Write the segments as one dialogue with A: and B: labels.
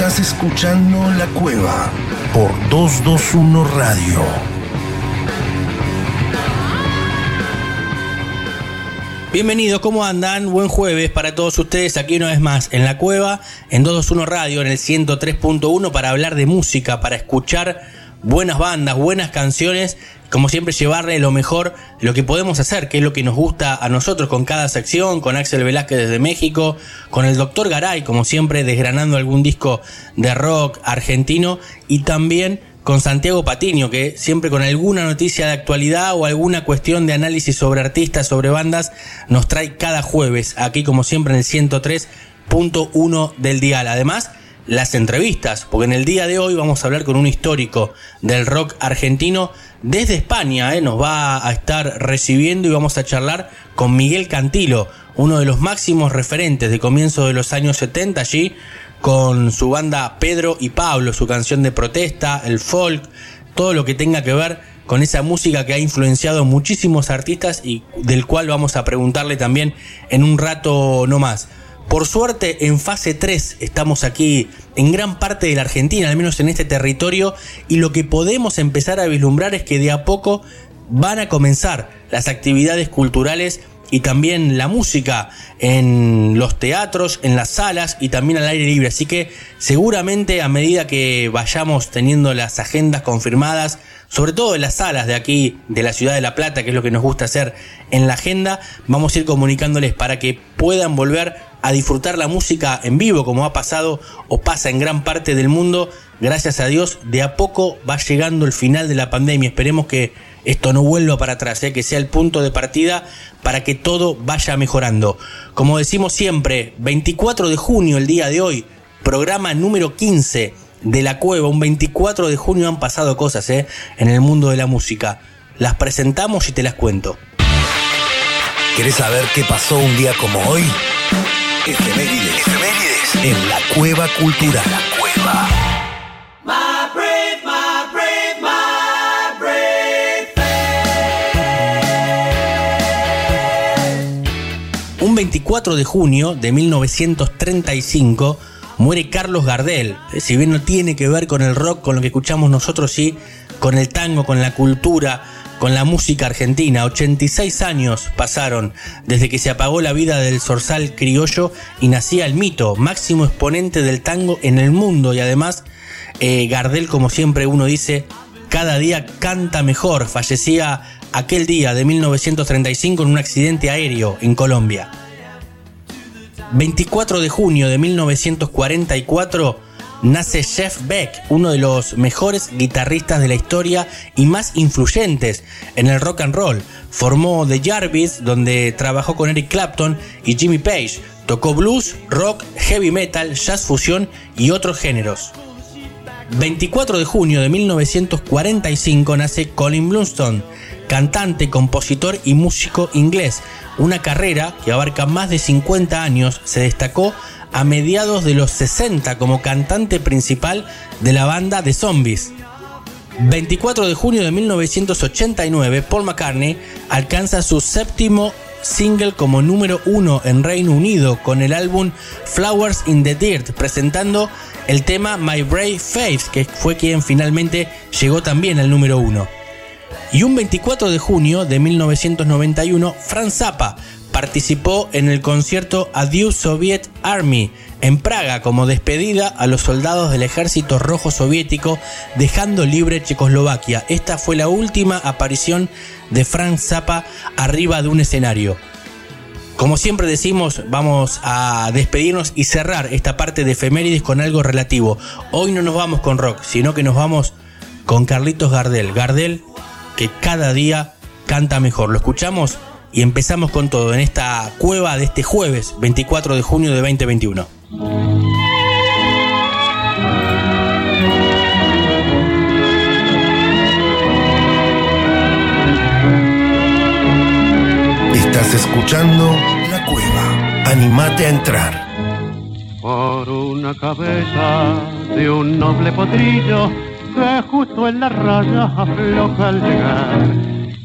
A: Estás escuchando La Cueva por 221 Radio.
B: Bienvenidos, ¿cómo andan? Buen jueves para todos ustedes aquí una vez más en La Cueva, en 221 Radio, en el 103.1 para hablar de música, para escuchar buenas bandas, buenas canciones, como siempre llevarle lo mejor, lo que podemos hacer, que es lo que nos gusta a nosotros con cada sección, con Axel Velázquez desde México, con el Doctor Garay, como siempre desgranando algún disco de rock argentino y también con Santiago Patiño, que siempre con alguna noticia de actualidad o alguna cuestión de análisis sobre artistas, sobre bandas, nos trae cada jueves, aquí como siempre en el 103.1 del dial. Además, las entrevistas, porque en el día de hoy vamos a hablar con un histórico del rock argentino desde España, ¿eh? nos va a estar recibiendo y vamos a charlar con Miguel Cantilo, uno de los máximos referentes de comienzo de los años 70 allí con su banda Pedro y Pablo, su canción de protesta, el folk, todo lo que tenga que ver con esa música que ha influenciado muchísimos artistas y del cual vamos a preguntarle también en un rato no más. Por suerte, en fase 3 estamos aquí en gran parte de la Argentina, al menos en este territorio, y lo que podemos empezar a vislumbrar es que de a poco van a comenzar las actividades culturales y también la música en los teatros, en las salas y también al aire libre. Así que seguramente a medida que vayamos teniendo las agendas confirmadas, sobre todo en las salas de aquí, de la ciudad de La Plata, que es lo que nos gusta hacer en la agenda, vamos a ir comunicándoles para que puedan volver a disfrutar la música en vivo, como ha pasado o pasa en gran parte del mundo. Gracias a Dios, de a poco va llegando el final de la pandemia. Esperemos que esto no vuelva para atrás, ¿eh? que sea el punto de partida para que todo vaya mejorando. Como decimos siempre, 24 de junio, el día de hoy, programa número 15 de La Cueva. Un 24 de junio han pasado cosas ¿eh? en el mundo de la música. Las presentamos y te las cuento.
A: ¿Querés saber qué pasó un día como hoy? Efemérides. Efemérides. En La Cueva Cultural. La Cueva.
B: Un 24 de junio de 1935 muere Carlos Gardel. Si bien no tiene que ver con el rock, con lo que escuchamos nosotros, sí, con el tango, con la cultura, con la música argentina. 86 años pasaron desde que se apagó la vida del zorzal criollo y nacía el mito, máximo exponente del tango en el mundo y además eh, Gardel, como siempre uno dice, cada día canta mejor. Fallecía aquel día de 1935 en un accidente aéreo en Colombia. 24 de junio de 1944 nace Jeff Beck, uno de los mejores guitarristas de la historia y más influyentes en el rock and roll. Formó The Jarvis, donde trabajó con Eric Clapton y Jimmy Page. Tocó blues, rock, heavy metal, jazz fusión y otros géneros. 24 de junio de 1945 nace Colin Blunstone, cantante, compositor y músico inglés. Una carrera que abarca más de 50 años, se destacó a mediados de los 60 como cantante principal de la banda The Zombies. 24 de junio de 1989, Paul McCartney alcanza su séptimo single como número uno en Reino Unido con el álbum Flowers in the Dirt, presentando el tema My Brave Faith, que fue quien finalmente llegó también al número uno. Y un 24 de junio de 1991, Franz Zappa participó en el concierto Adieu Soviet Army en Praga como despedida a los soldados del ejército rojo soviético dejando libre Checoslovaquia. Esta fue la última aparición de Frank Zappa arriba de un escenario. Como siempre decimos, vamos a despedirnos y cerrar esta parte de efemérides con algo relativo. Hoy no nos vamos con rock, sino que nos vamos con Carlitos Gardel. Gardel que cada día canta mejor. Lo escuchamos y empezamos con todo en esta cueva de este jueves 24 de junio de 2021.
A: Estás escuchando La Cueva. Animate a entrar.
C: Por una cabeza de un noble potrillo que justo en la raya afloja al llegar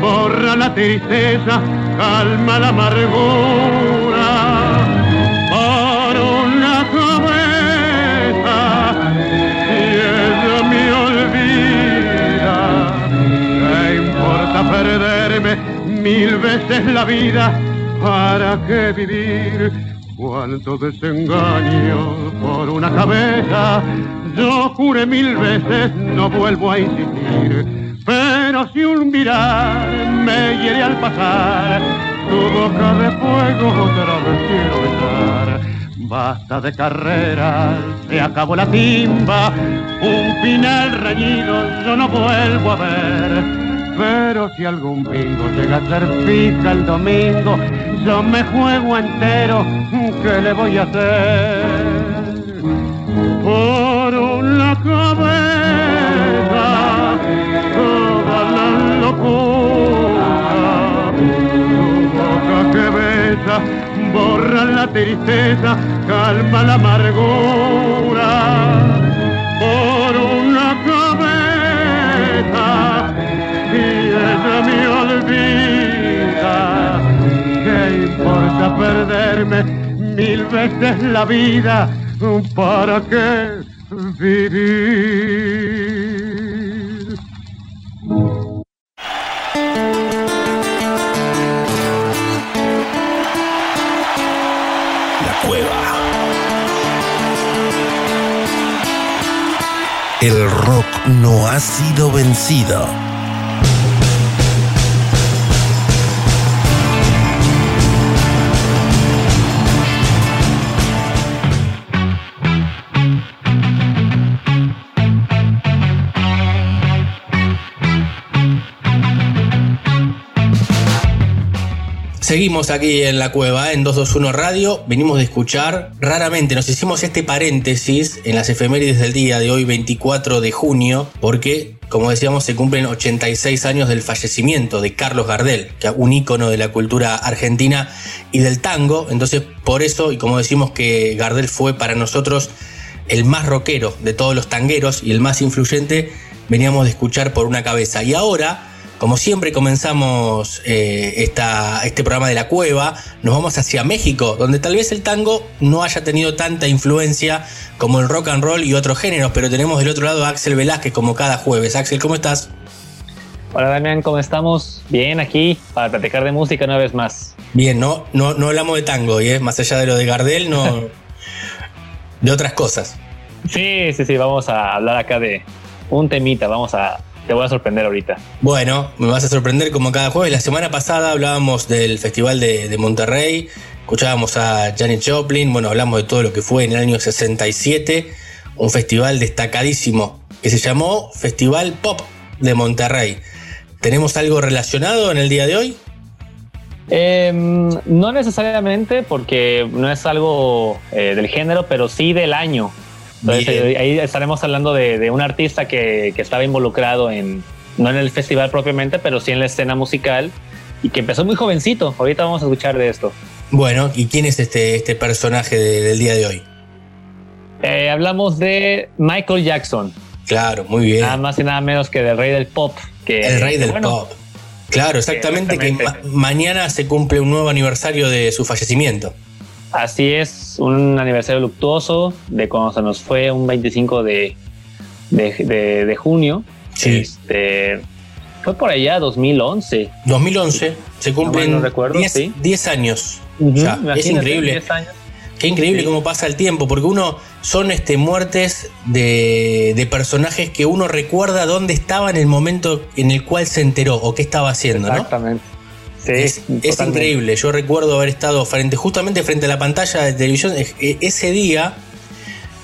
C: borra la tristeza calma la amargura. Por una cabeza y ella me olvida. ¿qué importa perderme mil veces la vida para qué vivir cuánto desengaño por una cabeza. Yo juré mil veces no vuelvo a insistir pero si un mirar me hiere al pasar, tu boca de fuego otra vez quiero besar. Basta de carreras, se acabó la timba, un final reñido yo no vuelvo a ver. Pero si algún bingo llega a ser fija el domingo, yo me juego entero, ¿qué le voy a hacer? Por una cabeza borra la tristeza, calma la amargura. Por una cabeza, y ella me olvida. ¿Qué importa perderme mil veces la vida? ¿Para qué vivir?
A: El rock no ha sido vencido.
B: Seguimos aquí en la cueva, en 221 Radio. Venimos de escuchar, raramente nos hicimos este paréntesis en las efemérides del día de hoy, 24 de junio, porque, como decíamos, se cumplen 86 años del fallecimiento de Carlos Gardel, que es un ícono de la cultura argentina y del tango. Entonces, por eso, y como decimos que Gardel fue para nosotros el más rockero de todos los tangueros y el más influyente, veníamos de escuchar por una cabeza. Y ahora como siempre comenzamos eh, esta, este programa de la cueva, nos vamos hacia México, donde tal vez el tango no haya tenido tanta influencia como el rock and roll y otros géneros, pero tenemos del otro lado a Axel Velázquez como cada jueves. Axel, ¿cómo estás?
D: Hola Damián, ¿cómo estamos? Bien, aquí para platicar de música una vez más.
B: Bien, no, no, no hablamos de tango, ¿eh? más allá de lo de Gardel, no, de otras cosas.
D: Sí, sí, sí, vamos a hablar acá de un temita, vamos a te voy a sorprender ahorita.
B: Bueno, me vas a sorprender como cada jueves. La semana pasada hablábamos del Festival de, de Monterrey, escuchábamos a Janet Joplin, bueno, hablamos de todo lo que fue en el año 67, un festival destacadísimo que se llamó Festival Pop de Monterrey. ¿Tenemos algo relacionado en el día de hoy?
D: Eh, no necesariamente porque no es algo eh, del género, pero sí del año. Entonces, ahí estaremos hablando de, de un artista que, que, estaba involucrado en, no en el festival propiamente, pero sí en la escena musical y que empezó muy jovencito. Ahorita vamos a escuchar de esto.
B: Bueno, ¿y quién es este, este personaje de, del día de hoy?
D: Eh, hablamos de Michael Jackson.
B: Claro, muy bien.
D: Nada más y nada menos que del rey del pop. Que,
B: el rey del bueno, pop. Claro, exactamente, que ma mañana se cumple un nuevo aniversario de su fallecimiento.
D: Así es, un aniversario luctuoso de cuando se nos fue un 25 de, de, de, de junio.
B: Sí.
D: Este, fue por allá 2011.
B: 2011, se cumplen
D: no, no recuerdo,
B: 10,
D: sí.
B: 10 años. Uh -huh, o sea, es increíble.
D: 10 años.
B: Qué increíble sí. cómo pasa el tiempo, porque uno son este, muertes de, de, personajes que uno recuerda dónde estaba en el momento en el cual se enteró o qué estaba haciendo,
D: Exactamente.
B: ¿no? Sí, es, es, increíble. Yo recuerdo haber estado frente, justamente frente a la pantalla de televisión. Ese día,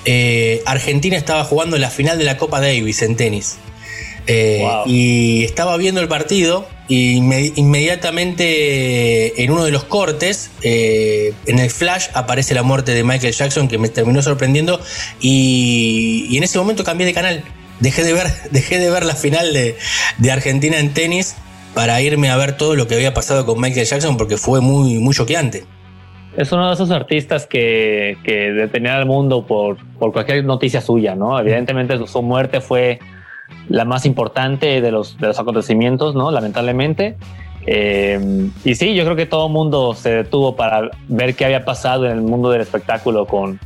B: eh, Argentina estaba jugando la final de la Copa Davis en tenis. Eh, wow. Y estaba viendo el partido inmediatamente en uno de los cortes, eh, en el flash, aparece la muerte de Michael Jackson, que me terminó sorprendiendo. Y, en ese momento cambié de canal. Dejé de ver, dejé de ver la final de, Argentina en tenis para irme a ver todo lo que había pasado con Michael Jackson porque fue muy, muy choqueante.
D: Es uno de esos artistas que, que detenían al mundo por, por cualquier noticia suya, ¿no? Evidentemente su muerte fue la más importante de los, de los acontecimientos, ¿no? Lamentablemente. Eh, y sí, yo creo que todo el mundo se detuvo para ver qué había pasado en el mundo del espectáculo con,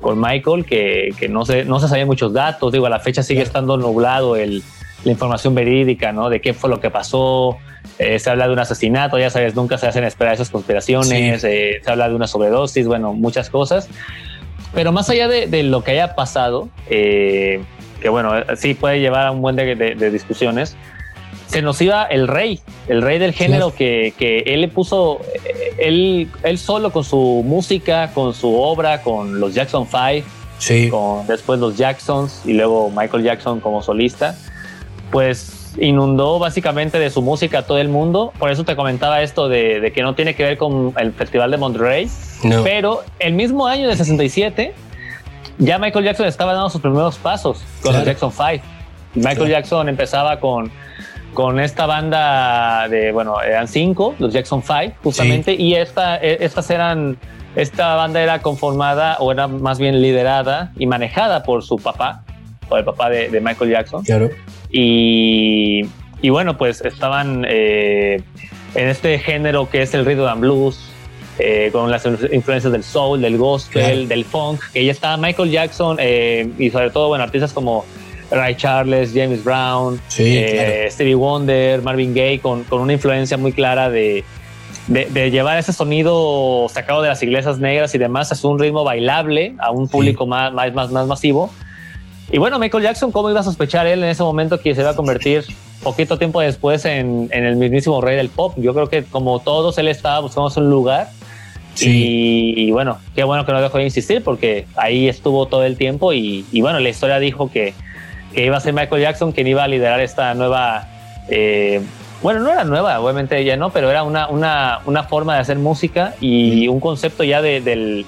D: con Michael, que, que no, se, no se sabían muchos datos. Digo, a la fecha sigue estando nublado el, la información verídica, ¿no? De qué fue lo que pasó. Eh, se habla de un asesinato, ya sabes, nunca se hacen esperar esas conspiraciones. Eh, se habla de una sobredosis, bueno, muchas cosas. Pero más allá de, de lo que haya pasado, eh, que bueno, sí puede llevar a un buen de, de, discusiones, se nos iba el rey, el rey del género que, que, él le puso, eh, él, él solo con su música, con su obra, con los Jackson Five, sí. con después los Jacksons y luego Michael Jackson como solista, pues inundó básicamente de su música a todo el mundo. Por eso te comentaba esto de, de que no tiene que ver con el Festival de Monterrey, pero el mismo año de 67 ya Michael Jackson estaba dando sus primeros pasos con los Jackson 5. Michael Jackson empezaba con, con esta banda de, bueno, eran cinco, los Jackson 5, justamente, y esta, e, estas eran, esta banda era conformada o era más bien liderada y manejada por su papá, por el papá de, Michael Jackson.
B: Claro.
D: Y, y bueno, pues estaban eh, en este género que es el rhythm and blues, eh, con las influencias del soul, del gospel, del funk, que ya está Michael Jackson eh, y sobre todo, bueno, artistas como Ray Charles, James Brown, eh, Stevie Wonder, Marvin Gaye, con, con, una influencia muy clara de, de, llevar ese sonido sacado de las iglesias negras y demás a un ritmo bailable, a un público más, más, más, más masivo. Y bueno, Michael Jackson, ¿cómo iba a sospechar él en ese momento que se iba a convertir poquito tiempo después en, en, el mismísimo rey del pop? Yo creo que como todos él estaba buscando un lugar. Y, bueno, qué bueno que no dejó de insistir porque ahí estuvo todo el tiempo y, bueno, la historia dijo que, que, iba a ser Michael Jackson quien iba a liderar esta nueva... Eh, bueno, no era nueva, obviamente ella no, pero era una, una, una forma de hacer música y un concepto ya de, del,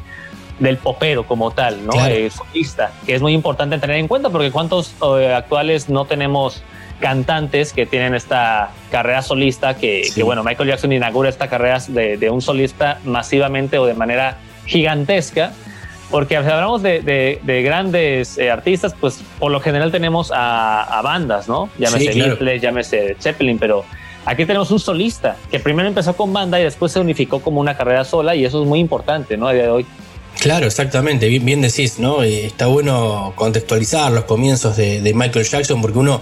D: del popero como tal, ¿no? Eh, solista, que es muy importante tener en cuenta porque cuántos eh, actuales no tenemos cantantes que tienen esta carrera solista, que, bueno, Michael Jackson inaugura esta carrera de, un solista masivamente o de manera gigantesca, porque si hablamos de, grandes eh, artistas, pues por lo general tenemos a, bandas, ¿no? Llámese sí, Beatles, llámese Zeppelin, pero aquí tenemos un solista que primero empezó con banda y después se unificó como una carrera sola y eso es muy importante, ¿no? A día de hoy.
B: Claro, exactamente, bien, bien decís, ¿no? Eh, está bueno contextualizar los comienzos de, de Michael Jackson porque uno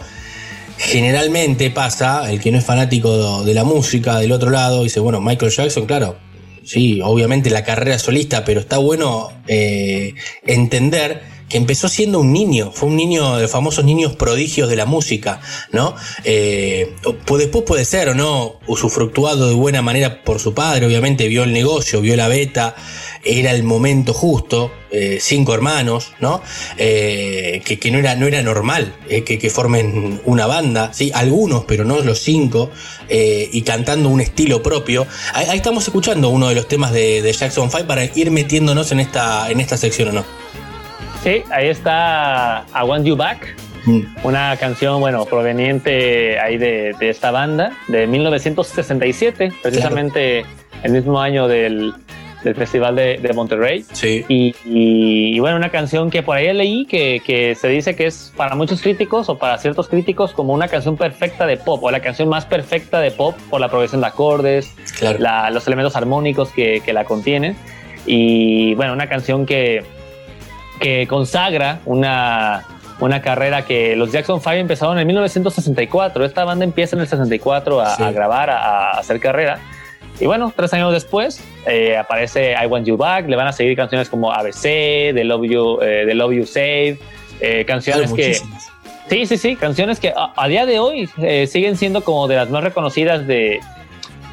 B: generalmente pasa, el que no es fanático de la música del otro lado, dice, bueno, Michael Jackson, claro, sí, obviamente la carrera solista, pero está bueno eh, entender que empezó siendo un niño, fue un niño de famosos niños prodigios de la música, ¿no? Eh, después puede ser o no usufructuado de buena manera por su padre, obviamente vio el negocio, vio la beta, era el momento justo, eh, cinco hermanos, ¿no? Eh, que, no, era, no era normal eh, que, formen una banda, ¿sí? Algunos, pero no los cinco, y cantando un estilo propio. Ahí, estamos escuchando uno de los temas de, Jackson 5 para ir metiéndonos en esta, en esta sección, ¿o no?
D: Sí, ahí está I Want You Back, mm. una canción, bueno, proveniente ahí de, esta banda de 1967, precisamente el mismo año del, del Festival de, Monterrey.
B: Sí.
D: Y, bueno, una canción que por ahí leí que, que, se dice que es para muchos críticos o para ciertos críticos como una canción perfecta de pop o la canción más perfecta de pop por la progresión de acordes, los elementos armónicos que, que, la contienen. Y bueno, una canción que, que consagra una, una carrera que los Jackson 5 empezaron en 1964. Esta banda empieza en el 64 a, a grabar, a, a hacer carrera. Y bueno, tres años después eh, aparece I Want You Back, le van a seguir canciones como ABC, The Love You, eh, Love you Save, eh, canciones que... Sí, sí, sí, canciones que a, día de hoy siguen siendo como de las más reconocidas de,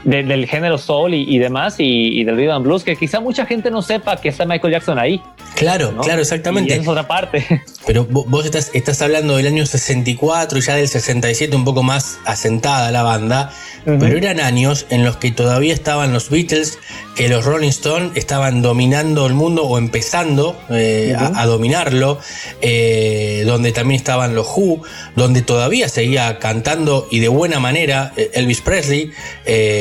D: del género soul y, demás y, del rhythm and blues, que quizá mucha gente no sepa que está Michael Jackson ahí.
B: Claro, claro, exactamente.
D: Y es otra parte.
B: Pero vos estás, estás hablando del año 64 y ya del 67 un poco más asentada la banda, pero eran años en los que todavía estaban los Beatles, que los Rolling Stones estaban dominando el mundo o empezando eh, a, dominarlo, eh, donde también estaban los Who, donde todavía seguía cantando y de buena manera eh,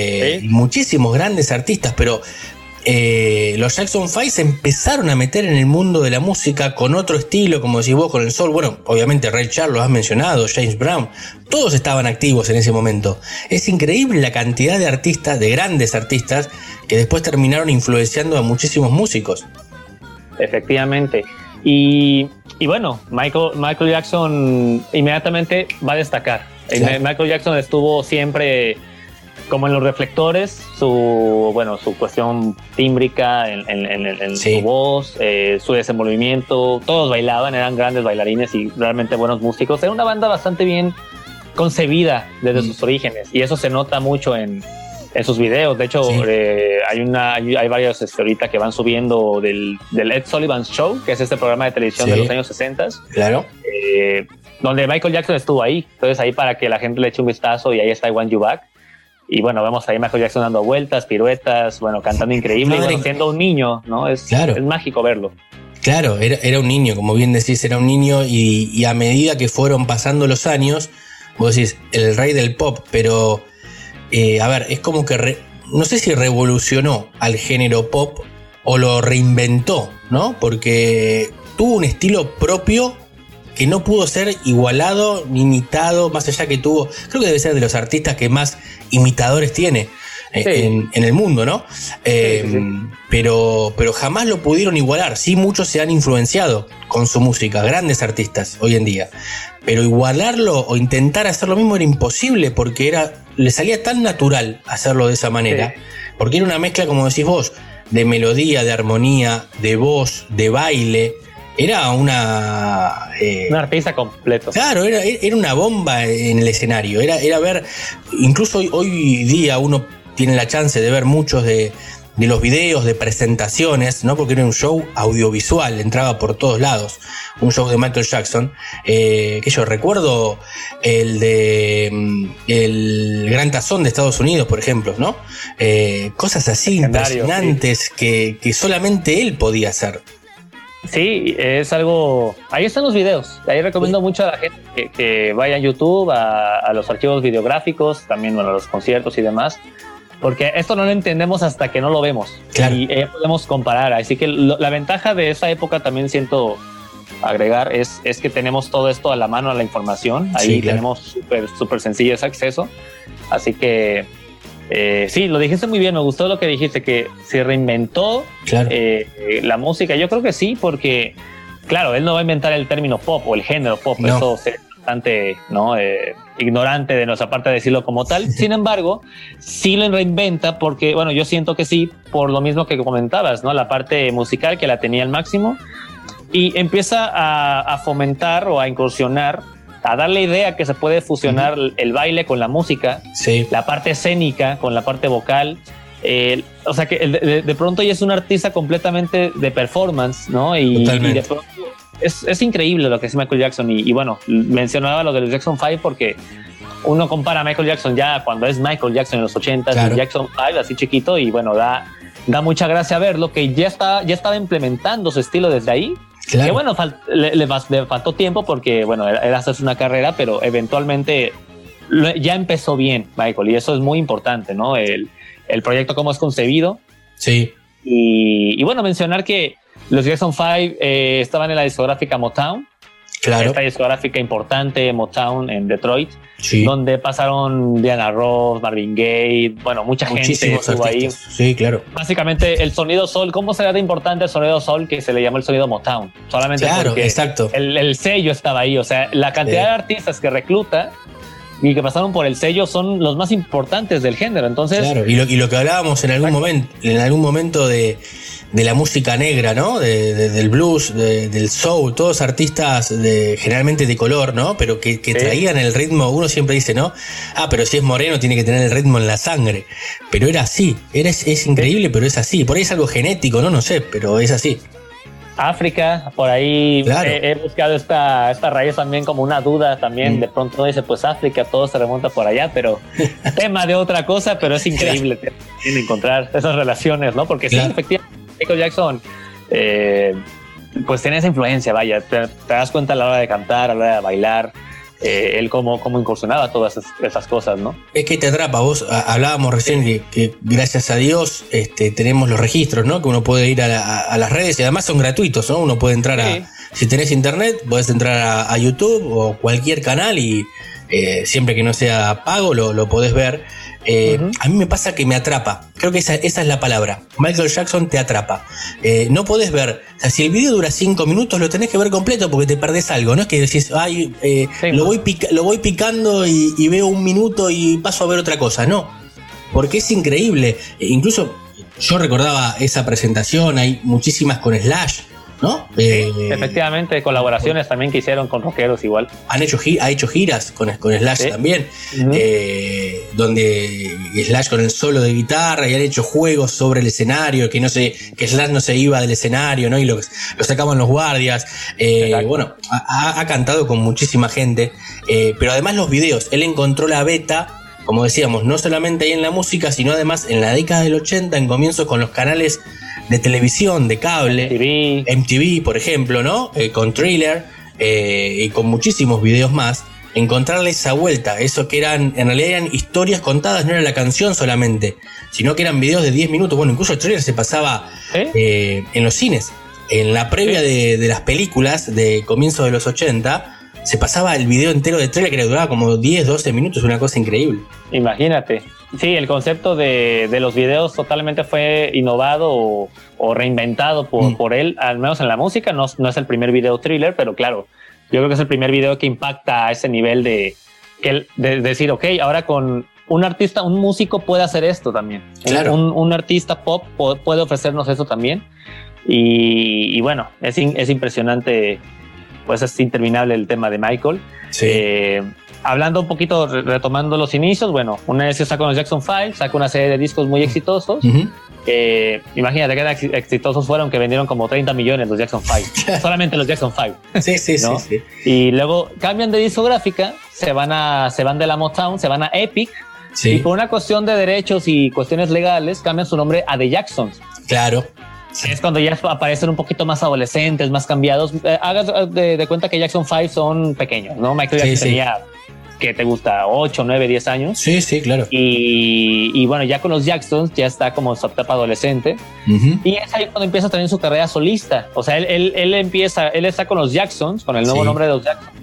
B: Presley, muchísimos grandes artistas, pero eh, los Jackson Five se empezaron a meter en el mundo de la música con otro estilo, como decís vos, con el sol. Bueno, obviamente Ray Charles lo has mencionado, James Brown, todos estaban activos en ese momento. Es increíble la cantidad de artistas, de grandes artistas, que después terminaron influenciando a muchísimos músicos.
D: Efectivamente. Y, bueno, Michael, Michael Jackson inmediatamente va a destacar. Michael Jackson estuvo siempre como en los reflectores, su bueno, su cuestión tímbrica en, su voz, eh, su desenvolvimiento, todos bailaban, eran grandes bailarines y realmente buenos músicos. Era una banda bastante bien concebida desde mm. sus orígenes y eso se nota mucho en, sus videos. De hecho, eh, hay una hay, varios este, ahorita que van subiendo del, del, Ed Sullivan Show, que es este programa de televisión de los años 60.
B: Claro.
D: Eh, donde Michael Jackson estuvo ahí. Entonces ahí para que la gente le eche un vistazo y ahí está I Want You Back. Y bueno, vemos ahí a Michael Jackson dando vueltas, piruetas, bueno, cantando increíble, y siendo un niño, ¿no? Es, es mágico verlo.
B: Claro, era, era, un niño, como bien decís, era un niño y, a medida que fueron pasando los años, vos decís, el rey del pop, pero, eh, a ver, es como que, no sé si revolucionó al género pop o lo reinventó, ¿no? Porque tuvo un estilo propio que no pudo ser igualado ni imitado, más allá que tuvo, creo que debe ser de los artistas que más imitadores tiene. Eh, en, el mundo, ¿no? Eh, pero, pero jamás lo pudieron igualar. Sí, muchos se han influenciado con su música, grandes artistas hoy en día. Pero igualarlo o intentar hacer lo mismo era imposible porque era, le salía tan natural hacerlo de esa manera. Porque era una mezcla, como decís vos, de melodía, de armonía, de voz, de baile era una.
D: Eh, un artista completo.
B: Claro, era, era, una bomba en el escenario. Era, era ver. Incluso hoy, hoy, día uno tiene la chance de ver muchos de, de, los videos, de presentaciones, ¿no? Porque era un show audiovisual, entraba por todos lados. Un show de Michael Jackson. Eh, que yo recuerdo el de. Mm, el Gran Tazón de Estados Unidos, por ejemplo, ¿no? Eh, cosas así impresionantes que, que solamente él podía hacer.
D: Sí, es algo. Ahí están los videos. Ahí recomiendo mucho a la gente que, vaya a YouTube, a, los archivos videográficos, también bueno, a los conciertos y demás, porque esto no lo entendemos hasta que no lo vemos. Y podemos comparar. Así que la ventaja de esa época también siento agregar es, es que tenemos todo esto a la mano, a la información. Ahí tenemos súper, súper sencillo ese acceso. Así que eh, sí, lo dijiste muy bien, me gustó lo que dijiste, que se reinventó eh, la música. Yo creo que sí, porque, claro, él no va a inventar el término pop o el género pop, eso es bastante ¿no? Eh, ignorante de nuestra parte decirlo como tal. Sin embargo, sí lo reinventa porque, bueno, yo siento que sí, por lo mismo que comentabas, ¿no? La parte musical que la tenía al máximo y empieza a fomentar o a incursionar a darle idea que se puede fusionar el baile con la música, la parte escénica con la parte vocal. o sea que de, pronto ya es un artista completamente de performance, ¿no? Y, de pronto es, increíble lo que es Michael Jackson. Y, bueno, mencionaba lo de los Jackson 5 porque uno compara a Michael Jackson ya cuando es Michael Jackson en los 80 y Jackson 5 así chiquito y bueno, da, da mucha gracia verlo que ya, está, ya estaba implementando su estilo desde ahí que bueno, le, faltó tiempo porque, bueno, era hacerse una carrera, pero eventualmente ya empezó bien, Michael, y eso es muy importante, ¿no? El, el proyecto, cómo es concebido.
B: Sí.
D: Y, bueno, mencionar que los Jackson 5 eh, estaban en la discográfica Motown,
B: Claro.
D: Esta discográfica importante, Motown, en Detroit, donde pasaron Diana Ross, Marvin Gaye, bueno, mucha gente estuvo ahí.
B: Sí, claro.
D: Básicamente, el sonido sol, ¿cómo será de importante el sonido sol que se le llamó el sonido Motown? Solamente
B: claro,
D: porque
B: exacto.
D: El, sello estaba ahí, o sea, la cantidad de artistas que recluta y que pasaron por el sello son los más importantes del género. Entonces,
B: claro, y lo, y lo que hablábamos en algún momento, en algún momento de de la música negra, ¿no? del blues, del soul, todos artistas de, generalmente de color, ¿no? Pero que, traían el ritmo, uno siempre dice, ¿no? Ah, pero si es moreno tiene que tener el ritmo en la sangre. Pero era así, era, es, increíble, pero es así. Por ahí es algo genético, ¿no? No sé, pero es así.
D: África, por ahí he, buscado esta, esta raíz también como una duda también, mm. de pronto dice pues África, todo se remonta por allá, pero tema de otra cosa, pero es increíble encontrar esas relaciones, ¿no? Porque sí, efectivamente, Michael Jackson, eh, pues tiene esa influencia, vaya, te, das cuenta a la hora de cantar, a la hora de bailar, eh, él cómo, cómo incursionaba todas esas, cosas, ¿no?
B: Es que te atrapa, vos hablábamos recién que, gracias a Dios este, tenemos los registros, ¿no? Que uno puede ir a, las redes y además son gratuitos, ¿no? Uno puede entrar a, si tenés internet, podés entrar a, YouTube o cualquier canal y eh, siempre que no sea pago lo, lo podés ver. Eh, a mí me pasa que me atrapa. Creo que esa, es la palabra. Michael Jackson te atrapa. Eh, no podés ver. O sea, si el video dura cinco minutos, lo tenés que ver completo porque te perdés algo. No es que decís, ay, eh, lo, voy lo voy picando y, veo un minuto y paso a ver otra cosa. No. Porque es increíble. E incluso yo recordaba esa presentación. Hay muchísimas con Slash. ¿No?
D: Eh, efectivamente, colaboraciones también que hicieron con rockeros igual.
B: Han hecho, ha hecho giras con, con Slash también, eh, donde Slash con el solo de guitarra y han hecho juegos sobre el escenario, que no se, que Slash no se iba del escenario, ¿no? Y lo, lo sacaban los guardias. Eh, bueno, ha, ha, cantado con muchísima gente, pero además los videos, él encontró la beta como decíamos, no solamente ahí en la música, sino además en la década del 80, en comienzos con los canales de televisión, de cable, MTV, por ejemplo, ¿no? Eh, con Thriller eh, y con muchísimos videos más, encontrarle esa vuelta, eso que eran, en realidad eran historias contadas, no era la canción solamente, sino que eran videos de 10 minutos, bueno, incluso el Thriller se pasaba ¿Eh? en los cines, en la previa de, de, las películas de comienzos de los 80, se pasaba el video entero de trailer que le duraba como 10, 12 minutos, una cosa increíble.
D: Imagínate. Sí, el concepto de, los videos totalmente fue innovado o, reinventado por, mm. por, él, al menos en la música. No, no, es el primer video thriller, pero claro, yo creo que es el primer video que impacta a ese nivel de, que, de decir, ok, ahora con un artista, un músico puede hacer esto también. Claro. Un, artista pop puede ofrecernos eso también. Y, bueno, es, es impresionante pues es interminable el tema de Michael. Eh, hablando un poquito, retomando los inicios, bueno, una vez que con los Jackson 5, sacó una serie de discos muy exitosos. imagínate que eran exitosos fueron que vendieron como 30 millones los Jackson 5, solamente los Jackson 5.
B: Sí, sí, sí,
D: Y luego cambian de discográfica, se van, a, se van de la Motown, se van a Epic. Y por una cuestión de derechos y cuestiones legales, cambian su nombre a The Jacksons.
B: Claro.
D: Es cuando ya aparecen un poquito más adolescentes, más cambiados. Eh, hagas de, cuenta que Jackson 5 son pequeños, ¿no? Michael Jackson tenía, que te gusta? 8, 9, 10 años.
B: Sí, sí, claro.
D: Y, bueno, ya con los Jacksons ya está como su etapa adolescente. Y es ahí cuando empieza también su carrera solista. O sea, él, él, empieza, él está con los Jacksons, con el nuevo nombre de los Jacksons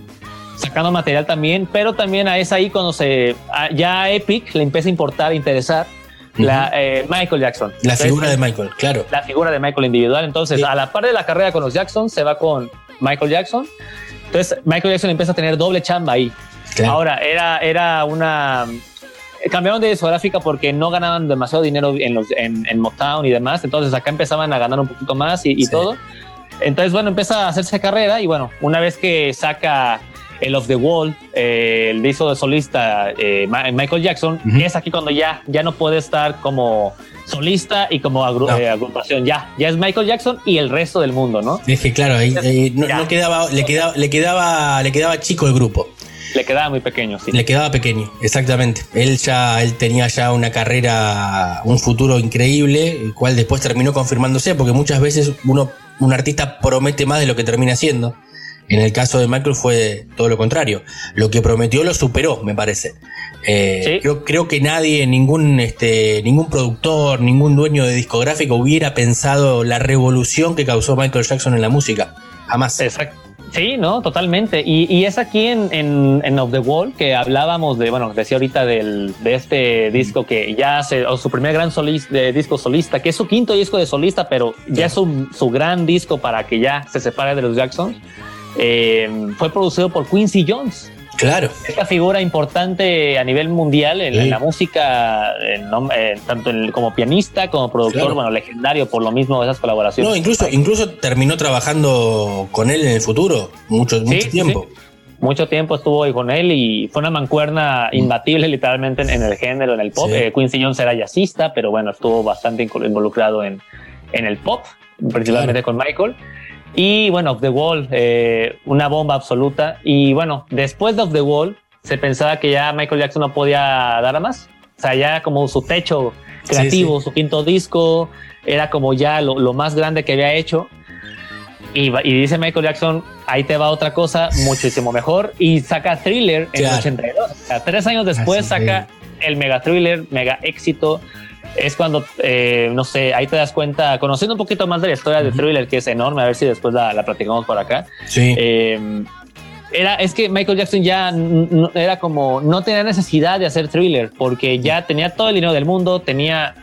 D: sacando material también, pero también es ahí cuando se ya Epic le empieza a importar, interesar la, eh, Michael Jackson.
B: La figura de Michael, claro.
D: La figura de Michael individual. Entonces, a la par de la carrera con los Jackson, se va con Michael Jackson. Entonces, Michael Jackson empieza a tener doble chamba ahí. Ahora, era, era una. Cambiaron de discográfica porque no ganaban demasiado dinero en, los, en, Motown y demás. Entonces, acá empezaban a ganar un poquito más y, y todo. Entonces, bueno, empieza a hacerse carrera y bueno, una vez que saca el Of the Wall, eh, el disco de solista eh, Michael Jackson, es aquí cuando ya, ya no puede estar como solista y como eh, agrupación. Ya, ya es Michael Jackson y el resto del mundo, ¿no?
B: Es que claro, ahí, no, quedaba, le quedaba, le quedaba, le quedaba chico el grupo.
D: Le quedaba muy pequeño, sí.
B: Le quedaba pequeño, exactamente. Él ya, él tenía ya una carrera, un futuro increíble, el cual después terminó confirmándose, porque muchas veces uno, un artista promete más de lo que termina siendo. En el caso de Michael fue todo lo contrario. Lo que prometió lo superó, me parece. Eh, creo, que nadie, ningún, este, ningún productor, ningún dueño de discográfico hubiera pensado la revolución que causó Michael Jackson en la música. Jamás.
D: Exacto. Sí, no, totalmente. Y, es aquí en, en, Of the Wall que hablábamos de, bueno, decía ahorita del, de este disco que ya hace, o su primer gran solista, de disco solista, que es su quinto disco de solista, pero ya es su, su gran disco para que ya se separe de los Jacksons. Eh, fue producido por Quincy Jones.
B: Claro.
D: Esta figura importante a nivel mundial en, la música, tanto como pianista como productor, bueno, legendario por lo mismo de esas colaboraciones.
B: No, incluso, incluso terminó trabajando con él en el futuro, mucho, mucho tiempo.
D: Mucho tiempo estuvo con él y fue una mancuerna mm. imbatible literalmente en, el género, en el pop. Eh, Quincy Jones era jazzista, pero bueno, estuvo bastante involucrado en, en el pop, principalmente con Michael. Y bueno, Of the Wall, eh, una bomba absoluta. Y bueno, después de Of the Wall, se pensaba que ya Michael Jackson no podía dar a más. O sea, ya como su techo creativo, su quinto disco, era como ya lo, más grande que había hecho. Y, dice Michael Jackson, ahí te va otra cosa muchísimo mejor. Y saca Thriller en el 82. O sea, tres años después saca el mega thriller, mega éxito. Es cuando, eh, no sé, ahí te das cuenta, conociendo un poquito más de la historia de Thriller, que es enorme, a ver si después la, la platicamos por acá.
B: Sí.
D: Eh, era, es que Michael Jackson ya era como, no tenía necesidad de hacer thriller, porque ya tenía todo el dinero del mundo, tenía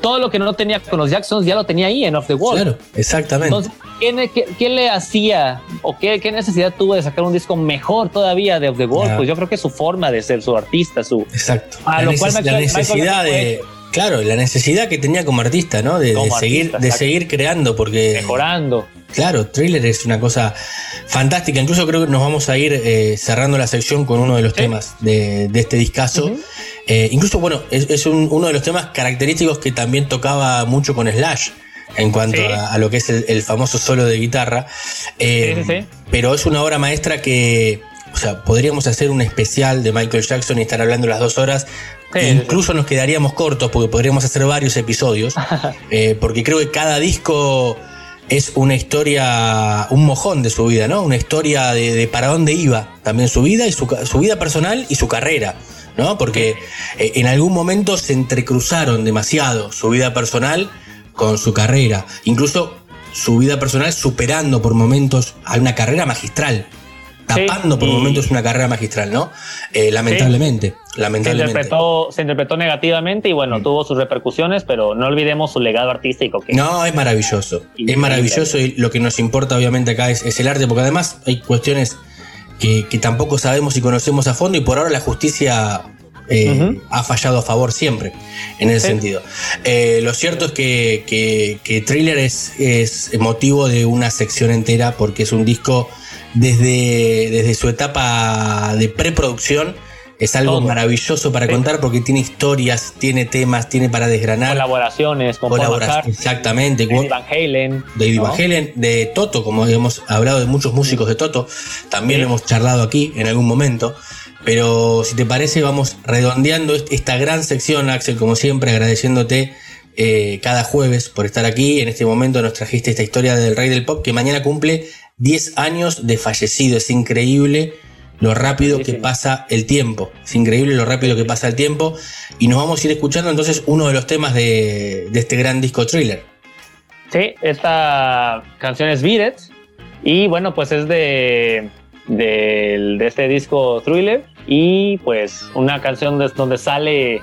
D: todo lo que no tenía con los Jacksons, ya lo tenía ahí en Off the Wall.
B: Claro, exactamente.
D: Entonces, ¿qué, le hacía o qué, necesidad tuvo de sacar un disco mejor todavía de Off the Wall? Pues yo creo que su forma de ser su artista, su...
B: Exacto. A la, lo cual la necesidad de... Claro, la necesidad que tenía como artista, ¿no? De, seguir, de seguir creando, porque.
D: Mejorando.
B: Claro, thriller es una cosa fantástica. Incluso creo que nos vamos a ir eh, cerrando la sección con uno de los temas de, este discazo. Eh, incluso, bueno, es, uno de los temas característicos que también tocaba mucho con Slash en cuanto a, lo que es el, famoso solo de guitarra. Eh, pero es una obra maestra que, o sea, podríamos hacer un especial de Michael Jackson y estar hablando las dos horas. Incluso nos quedaríamos cortos porque podríamos hacer varios episodios. porque creo que cada disco es una historia, un mojón de su vida, ¿no? Una historia de, para dónde iba también su vida y su, vida personal y su carrera, ¿no? Porque eh, en algún momento se entrecruzaron demasiado su vida personal con su carrera, incluso su vida personal superando por momentos a una carrera magistral tapando por momentos una carrera magistral, ¿no? Eh, lamentablemente, lamentablemente.
D: Se interpretó, se interpretó negativamente y bueno, mm. tuvo sus repercusiones, pero no olvidemos su legado artístico. Que
B: no, es maravilloso. es maravilloso y lo que nos importa obviamente acá es, el arte, porque además hay cuestiones que, tampoco sabemos y conocemos a fondo y por ahora la justicia eh, ha fallado a favor siempre en ese sentido. Eh, lo cierto es que, que, Thriller es, es motivo de una sección entera porque es un disco desde, desde su etapa de preproducción. Es algo maravilloso para contar porque tiene historias, tiene temas, tiene para desgranar.
D: Colaboraciones con
B: Colaboraciones, Exactamente.
D: David Van Halen.
B: David Van Halen, de Toto, como hemos hablado de muchos músicos de Toto. También lo hemos charlado aquí en algún momento. Pero si te parece, vamos redondeando esta gran sección, Axel, como siempre, agradeciéndote eh, cada jueves por estar aquí. En este momento nos trajiste esta historia del Rey del Pop que mañana cumple 10 años de fallecido. Es increíble lo rápido que pasa el tiempo. Es increíble lo rápido que pasa el tiempo. Y nos vamos a ir escuchando entonces uno de los temas de, este gran disco thriller.
D: Sí, esta canción es Beat Y bueno, pues es de, de, de este disco thriller. Y pues una canción donde sale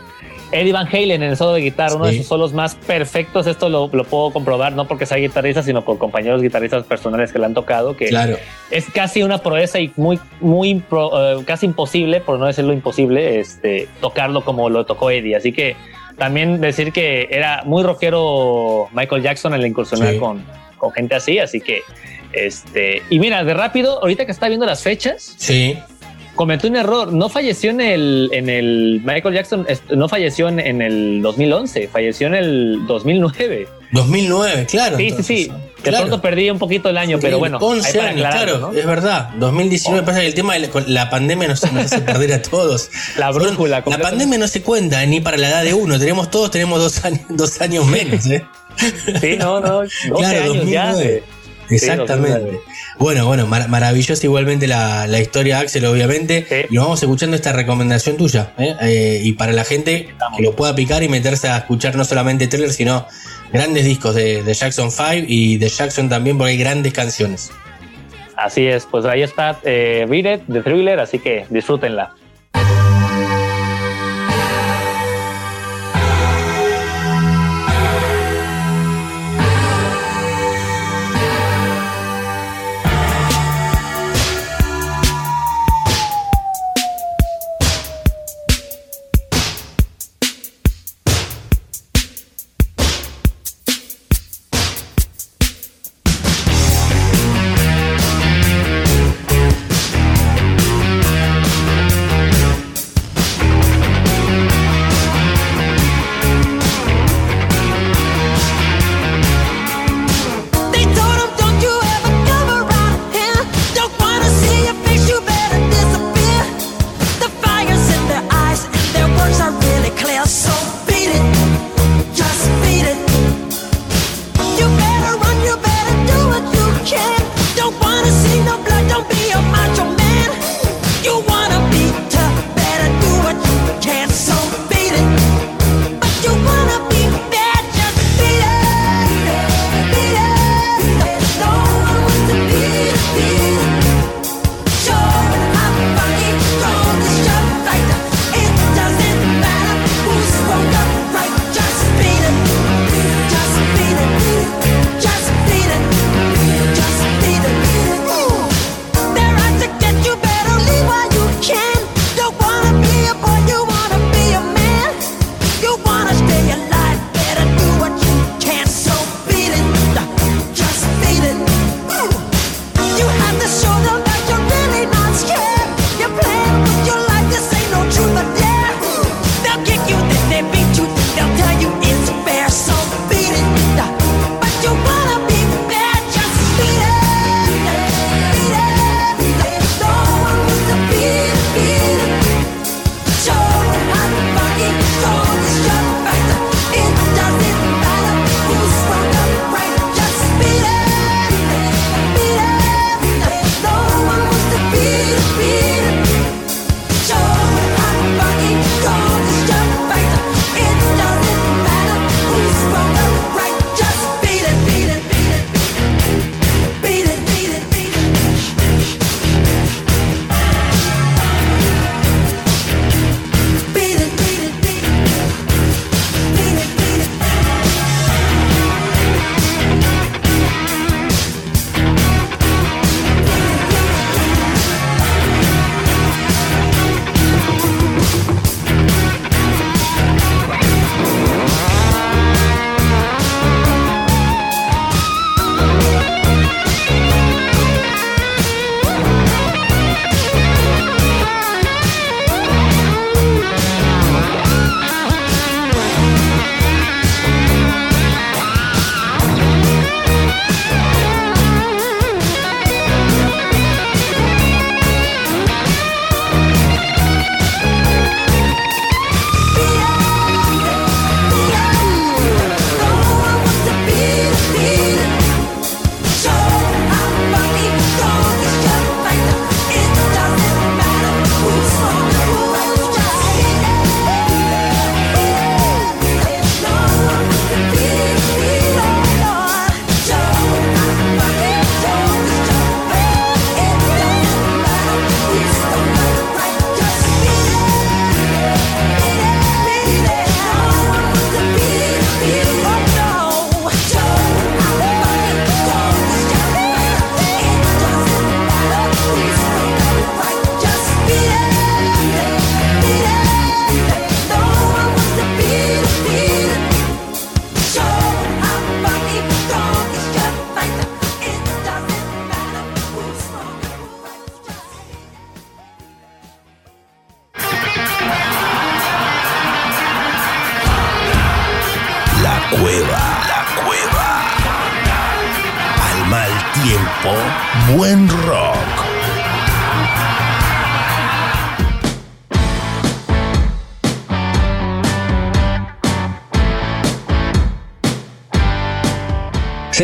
D: Eddie Van Halen en el solo de guitarra, uno de sus solos más perfectos. Esto lo, puedo comprobar no porque sea guitarrista, sino por compañeros guitarristas personales que le han tocado. Que
B: claro.
D: es casi una proeza y muy, muy eh, casi imposible, por no decirlo imposible, este, tocarlo como lo tocó Eddie. Así que también decir que era muy rockero Michael Jackson en la incursionar con, con gente así. Así que, este, y mira, de rápido, ahorita que está viendo las fechas.
B: Sí
D: cometió un error. No falleció en el, en el Michael Jackson, no falleció en, el 2011, falleció en el 2009.
B: 2009, claro.
D: Sí, sí, sí. De pronto perdí un poquito el año, pero bueno.
B: 11 años, claro, es verdad. 2019 pasa que el tema de la, pandemia nos, hace perder a todos.
D: La brújula.
B: la pandemia no se cuenta ni para la edad de uno. Tenemos todos, tenemos dos años, dos años menos, ¿eh?
D: Sí, no, no. 12 claro, años ya.
B: Exactamente. Bueno, bueno, maravillosa igualmente la, historia, Axel, obviamente. Y vamos escuchando esta recomendación tuya. ¿eh? Eh, y para la gente que lo pueda picar y meterse a escuchar no solamente thriller, sino grandes discos de, Jackson 5 y de Jackson también, porque hay grandes canciones.
D: Así es, pues ahí está eh, It, de Thriller, así que disfrútenla.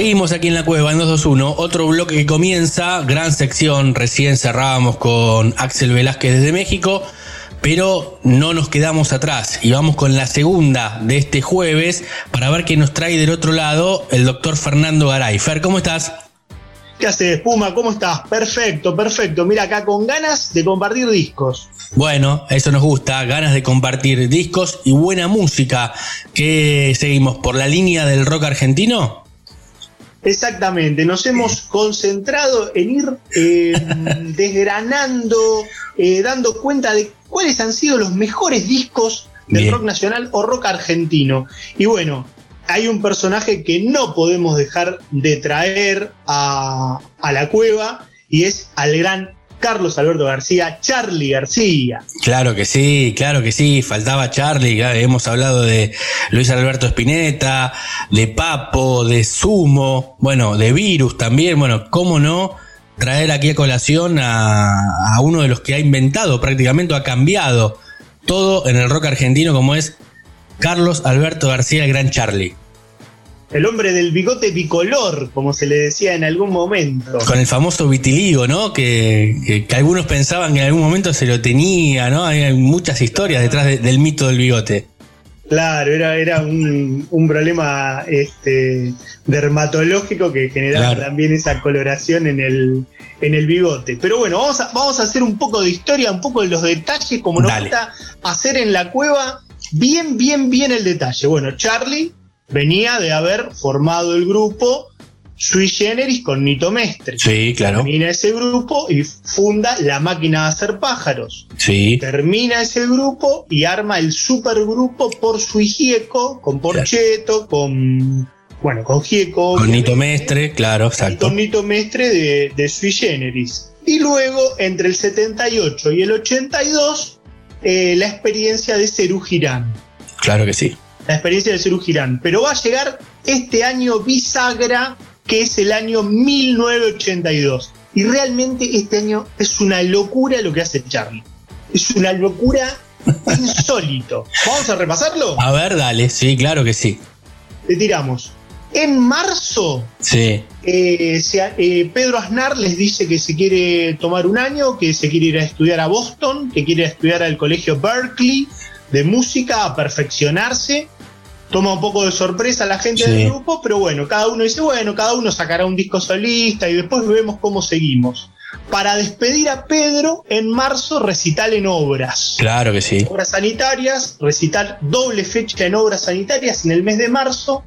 B: Seguimos aquí en la cueva en 221, otro bloque que comienza, gran sección, recién cerrábamos con Axel Velázquez desde México, pero no nos quedamos atrás y vamos con la segunda de este jueves para ver qué nos trae del otro lado el doctor Fernando Garay. Fer, ¿cómo estás?
E: ¿Qué haces, Puma? ¿Cómo estás? Perfecto, perfecto. Mira, acá con ganas de compartir discos.
B: Bueno, eso nos gusta, ganas de compartir discos y buena música. ¿Qué seguimos? ¿Por la línea del rock argentino?
E: Exactamente, nos hemos concentrado en ir eh, desgranando, eh, dando cuenta de cuáles han sido los mejores discos del
B: Bien.
E: rock nacional o rock argentino. Y bueno, hay un personaje que no podemos dejar de traer a, a la cueva y es al gran Carlos Alberto García, Charlie García.
B: Claro que sí, claro que sí, faltaba Charlie, hemos hablado de Luis Alberto Spinetta, de Papo, de Sumo, bueno, de Virus también, bueno, cómo no traer aquí a colación a, uno de los que ha inventado prácticamente, ha cambiado todo en el rock argentino como es Carlos Alberto García, el gran Charlie.
E: El hombre del bigote bicolor, como se le decía en algún momento.
B: Con el famoso vitiligo, ¿no? Que, que- que algunos pensaban que en algún momento se lo tenía, ¿no? Hay muchas historias detrás de- del mito del bigote.
E: Claro, era, era un, un problema este, dermatológico que generaba
B: Claro.
E: también esa coloración en el, en el bigote. Pero bueno, vamos a, vamos a hacer un poco de historia, un poco de los detalles, como nos
B: Dale.
E: gusta hacer en la cueva, bien, bien, bien el detalle. Bueno, Charlie venía de haber formado el grupo Sui Generis con Nito Mestre.
B: Sí, claro.
E: Termina ese grupo y funda La Máquina de Hacer Pájaros.
B: Sí.
E: Termina ese grupo y arma el supergrupo por su Gieco, con Porcheto, con. Bueno, con Gieco.
B: Con Nito Mestre, claro, exacto.
E: con Nito Mestre de, de Sui Generis. Y luego, entre el 78 y el 82, eh, la experiencia de Cerú Girán.
B: Claro que sí.
E: La experiencia de Cerú Girán. Pero va a llegar este año bisagra, que es el año 1982. Y realmente este año es una locura lo que hace Charlie. Es una locura insólito. ¿Vamos a repasarlo?
B: A ver, dale, sí, claro que sí.
E: Le tiramos. En marzo,
B: Sí,
E: eh, se- eh, Pedro Aznar les dice que se quiere tomar un año, que se quiere ir a estudiar a Boston, que quiere estudiar al colegio Berkeley de música, a perfeccionarse. Toma un poco de sorpresa a la gente
B: Sí.
E: del grupo, pero bueno, cada uno dice, bueno, cada uno sacará un disco solista y después vemos cómo seguimos. Para despedir a Pedro, en marzo recital en obras.
B: claro que sí.
E: Obras sanitarias, recital doble fecha en obras sanitarias en el mes de marzo.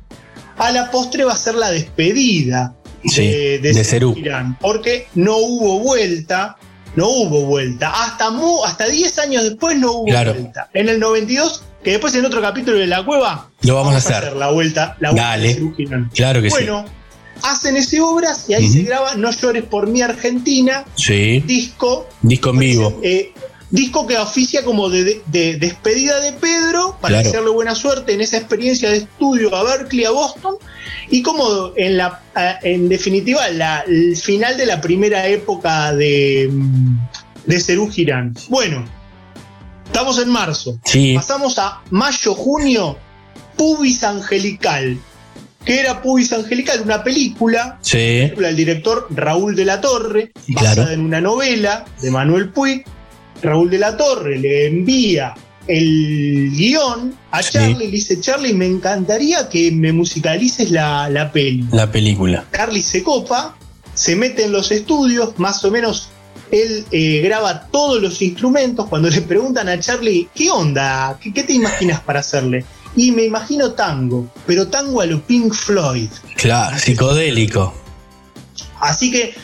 E: A la postre va a ser la despedida
B: Sí,
E: de,
B: de Cerú.
E: Irán, porque no hubo vuelta, no hubo vuelta. Hasta, mu- hasta 10 años después no hubo
B: Claro.
E: vuelta. En el 92, que después en otro capítulo de La Cueva,
B: Lo vamos a hacer.
E: la vuelta, la vuelta
B: Dale.
E: de.
B: Claro que
E: Bueno, hacen ese obras y ahí se graba No llores por mi Argentina,
B: sí.
E: Disco
B: disco en vivo.
E: eh, disco que oficia como de, de- de despedida de Pedro para
B: Claro.
E: desearle buena suerte en esa experiencia de estudio a Berkeley, a Boston, y como en la a- en definitiva la, el final de la primera época de, mm, de Cerú Girán. Bueno, estamos en marzo.
B: Sí,
E: Pasamos a mayo, junio, Pubis Angelical. ¿Qué era Pubis Angelical? Una película
B: sí,
E: película del director Raúl de la Torre, basada
B: Claro.
E: en una novela de Manuel Puig. Raúl de la Torre le envía el guion a
B: Sí.
E: Charlie y le dice, Charlie, me encantaría que me musicalices la, la peli.
B: la película.
E: Charlie se copa, se mete en los estudios, más o menos él eh, graba todos los instrumentos. Cuando le preguntan a Charlie, ¿qué onda? ¿Qué, qué te imaginas para hacerle? Y me imagino tango, pero tango a lo Pink Floyd.
B: Claro, psicodélico.
E: Así que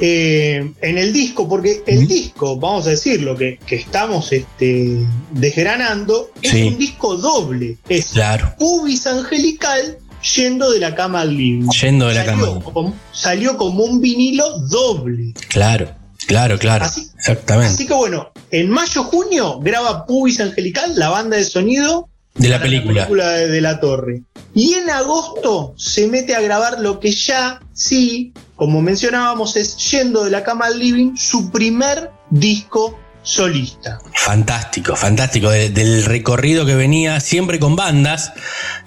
E: eh, en el disco, porque el disco, vamos a decirlo, que, que estamos este, desgranando, es
B: Sí.
E: un disco doble. Es
B: Claro.
E: pubis angelical yendo de la cama al living.
B: Yendo de la cama.
E: Como, salió como un vinilo doble.
B: Claro, claro, claro.
E: Así-
B: Exactamente.
E: Así que bueno, en mayo-junio graba Pubis Angelical, la banda de sonido
B: De la película.
E: película de, de la torre. Y en agosto se mete a grabar lo que ya sí como mencionábamos, es Yendo de la cama al living, su primer disco solista.
B: Fantástico, fantástico. del recorrido que venía siempre con bandas,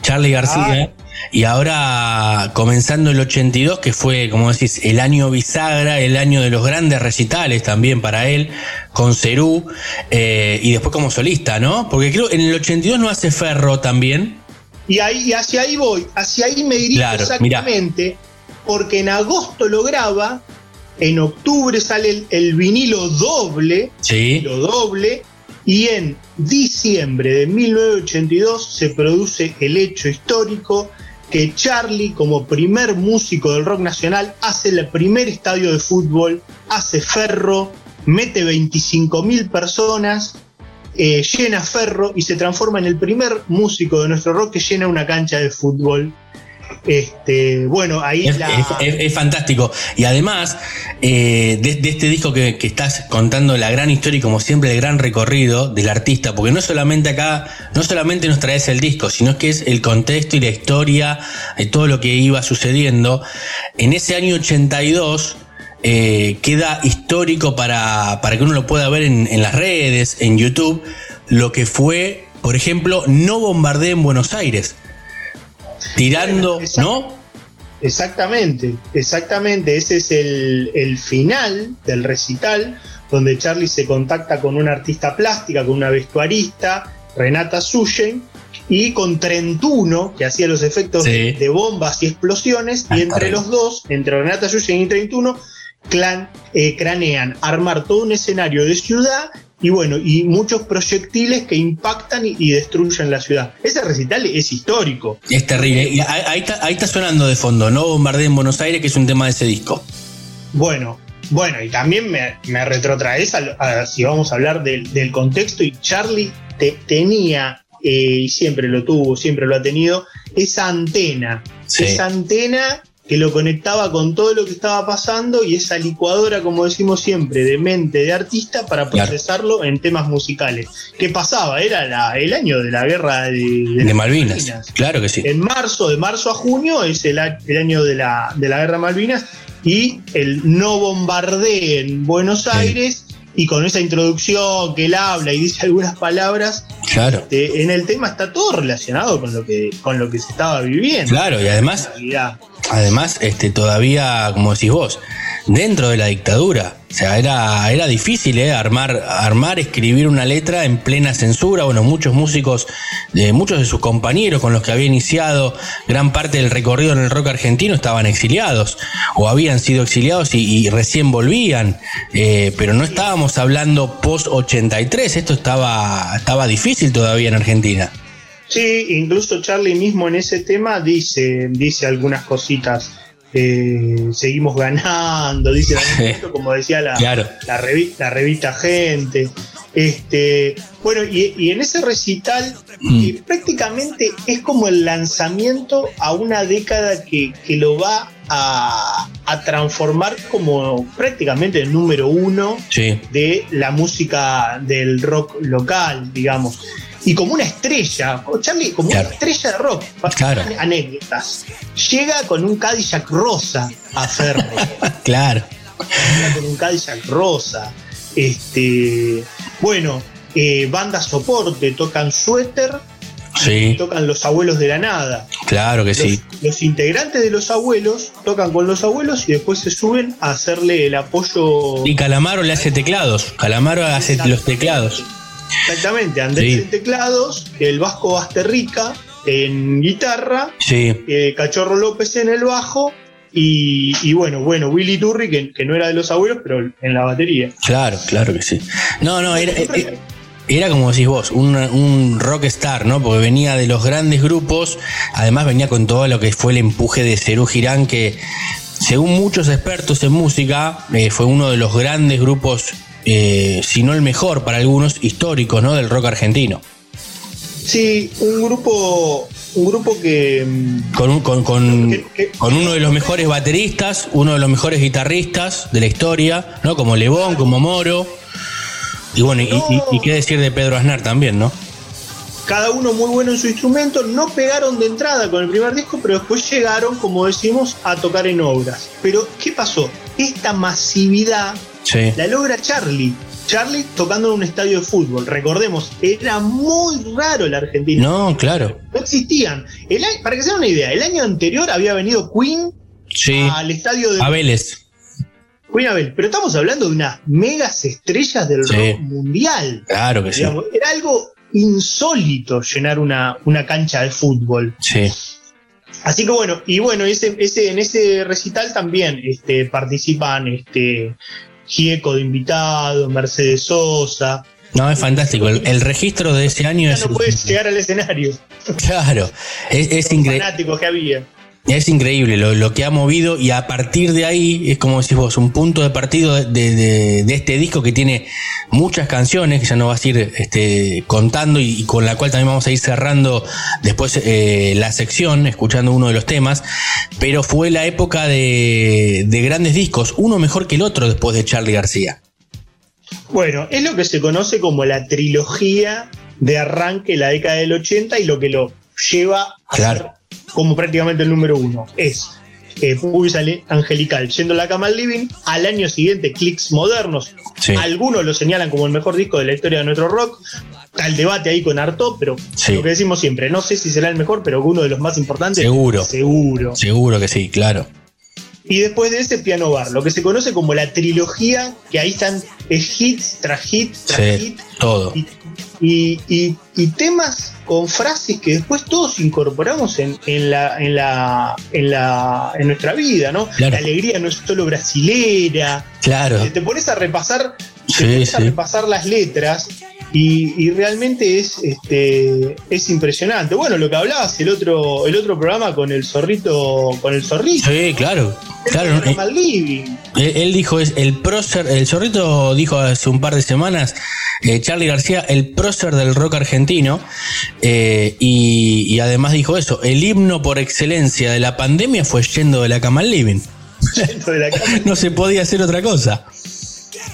B: Charlie García. Ah. Y ahora comenzando el 82, que fue, como decís, el año bisagra, el año de los grandes recitales también para él, con Cerú, eh, y después como solista, ¿no? Porque creo en el 82 no hace Ferro también.
E: Y ahí, hacia ahí voy, hacia ahí me dirijo exactamente, porque en agosto lo graba en octubre sale el, vinilo doble, lo doble, y en diciembre de 1982 se produce el hecho histórico que Charlie, como primer músico del rock nacional, hace el primer estadio de fútbol, hace ferro, mete 25 mil personas, eh, llena ferro y se transforma en el primer músico de nuestro rock que llena una cancha de fútbol este, bueno, ahí
B: es, fantástico. Y además, eh, de, este disco que, estás contando la gran historia y como siempre el gran recorrido del artista, porque no solamente acá, no solamente nos traes el disco, sino que es el contexto y la historia de todo lo que iba sucediendo. En ese año 82, eh, queda histórico para, para, que uno lo pueda ver en, en las redes, en YouTube, lo que fue, por ejemplo, No Bombardé en Buenos Aires tirando, ¿no?
E: Exactamente, exactamente. Ese es el, final del recital, donde Charlie se contacta con una artista plástica, con una vestuarista, Renata Suyen, y con 31, que hacía los efectos de, bombas y explosiones, y entre los dos, entre Renata Suyen y 31, clan, eh, cranean armar todo un escenario de ciudad y bueno, y muchos proyectiles que impactan y, destruyen la ciudad. Ese recital es histórico.
B: Es terrible. ahí, está, sonando de fondo, ¿no? Bombardé en Buenos Aires, que es un tema de ese disco.
E: Bueno, bueno, y también me, me retrotraes si vamos a hablar del, contexto, y Charlie tenía, eh, y siempre lo tuvo, siempre lo ha tenido, esa antena. Esa antena que lo conectaba con todo lo que estaba pasando y esa licuadora, como decimos siempre, de mente de artista para procesarlo en temas musicales. ¿Qué pasaba? Era el año de la guerra de,
B: Malvinas. Claro que sí.
E: En marzo, de marzo a junio, es el, año de la, de la guerra Malvinas y el no bombardeo en Buenos Aires. Y con esa introducción que él habla y dice algunas palabras,
B: claro.
E: Este, en el tema está todo relacionado con lo que, con lo que se estaba viviendo.
B: Claro, y además, además, este, todavía, como decís vos, dentro de la dictadura. O sea, era, era difícil ¿eh? armar, armar, escribir una letra en plena censura. Bueno, muchos músicos, de muchos de sus compañeros con los que había iniciado gran parte del recorrido en el rock argentino estaban exiliados o habían sido exiliados y, recién volvían. Eh, pero no estábamos hablando post 83, esto estaba, estaba difícil todavía en Argentina.
E: Sí, incluso Charlie mismo en ese tema dice, dice algunas cositas. Eh, seguimos ganando, dice como decía la, la, revista, Gente. Este, bueno, y, en ese recital mm. prácticamente es como el lanzamiento a una década que, lo va a, transformar como prácticamente el número uno de la música del rock local, digamos y como una estrella, Charlie como una estrella de rock.
B: Claro.
E: Anécdotas. Llega con un Cadillac rosa a Ferro.
B: claro.
E: Llega con un Cadillac rosa. Este, bueno, eh, banda soporte, tocan suéter.
B: Sí.
E: Tocan los abuelos de la nada.
B: Claro que sí.
E: Los integrantes de los abuelos tocan con los abuelos y después se suben a hacerle el apoyo.
B: Y Calamaro le hace teclados. Calamaro hace los teclados.
E: Exactamente, Andrés en teclados, el Vasco Basterrica en guitarra,
B: eh,
E: Cachorro López en el bajo y, bueno, bueno, Willy Turri, que, no era de los abuelos, pero en la batería.
B: Claro, claro que sí. No, no, era, era, como decís vos, un, un rockstar, ¿no? Porque venía de los grandes grupos, además venía con todo lo que fue el empuje de Cerú Girán, que según muchos expertos en música, eh, fue uno de los grandes grupos eh, si no el mejor para algunos, histórico ¿no? del rock argentino.
E: Sí, un grupo, un grupo que...
B: Mm, con, con, con, uno de los mejores bateristas, uno de los mejores guitarristas de la historia, ¿no? Como Lebón, como Moro. Y bueno, y, qué decir de Pedro Aznar también, ¿no?
E: cada uno muy bueno en su instrumento, no pegaron de entrada con el primer disco, pero después llegaron, como decimos, a tocar en obras. Pero, ¿qué pasó? Esta masividad la logra Charlie. Charlie tocando en un estadio de fútbol. Recordemos, era muy raro el argentino.
B: No, claro.
E: No existían. para que se den una idea, el año anterior había venido Queen al estadio de.
B: Abeles.
E: Queen Abel. Pero estamos hablando de unas megas estrellas del rock mundial.
B: Claro que sí.
E: Era algo insólito llenar una, una cancha de fútbol.
B: Sí.
E: Así que bueno, y bueno, ese, ese, en ese recital también este, participan este, Gieco de invitado, Mercedes Sosa.
B: No, es fantástico. El, registro de ese año
E: es. No puedes llegar al escenario.
B: Claro, es, es increíble.
E: que había.
B: Es increíble lo, que ha movido y a partir de ahí es como decís vos, un punto de partido de, este disco que tiene muchas canciones que ya nos vas a ir este, contando y, con la cual también vamos a ir cerrando después eh, la sección, escuchando uno de los temas, pero fue la época de, de grandes discos, uno mejor que el otro después de Charlie García.
E: Bueno, es lo que se conoce como la trilogía de arranque de la década del 80 y lo que lo lleva a
B: claro
E: como prácticamente el número uno. Es eh, Angelical yendo a la cama al living. Al año siguiente, Clicks Modernos. Algunos lo señalan como el mejor disco de la historia de nuestro rock. Está el debate ahí con Arto, pero lo que decimos siempre, no sé si será el mejor, pero uno de los más importantes.
B: Seguro.
E: Seguro.
B: Seguro que sí, claro.
E: Y después de ese, Piano Bar, lo que se conoce como la trilogía, que ahí están hits tras hit tras hit.
B: Todo.
E: Y, y, temas con frases que después todos incorporamos en, la, en, la, en, la, en nuestra vida, ¿no? La alegría no es solo brasilera.
B: Claro.
E: Te pones a repasar, a repasar las letras y, realmente es, este, es impresionante. Bueno, lo que hablabas el otro, el otro programa con el zorrito, con el zorrito.
B: Sí, claro. claro.
E: Él,
B: él, dijo es el prócer, el zorrito dijo hace un par de semanas, eh, Charlie García, el prócer del rock argentino, eh, y, además dijo eso, el himno por excelencia de la pandemia fue yendo de la cama al living.
E: Yendo de la cama.
B: no se podía hacer otra cosa.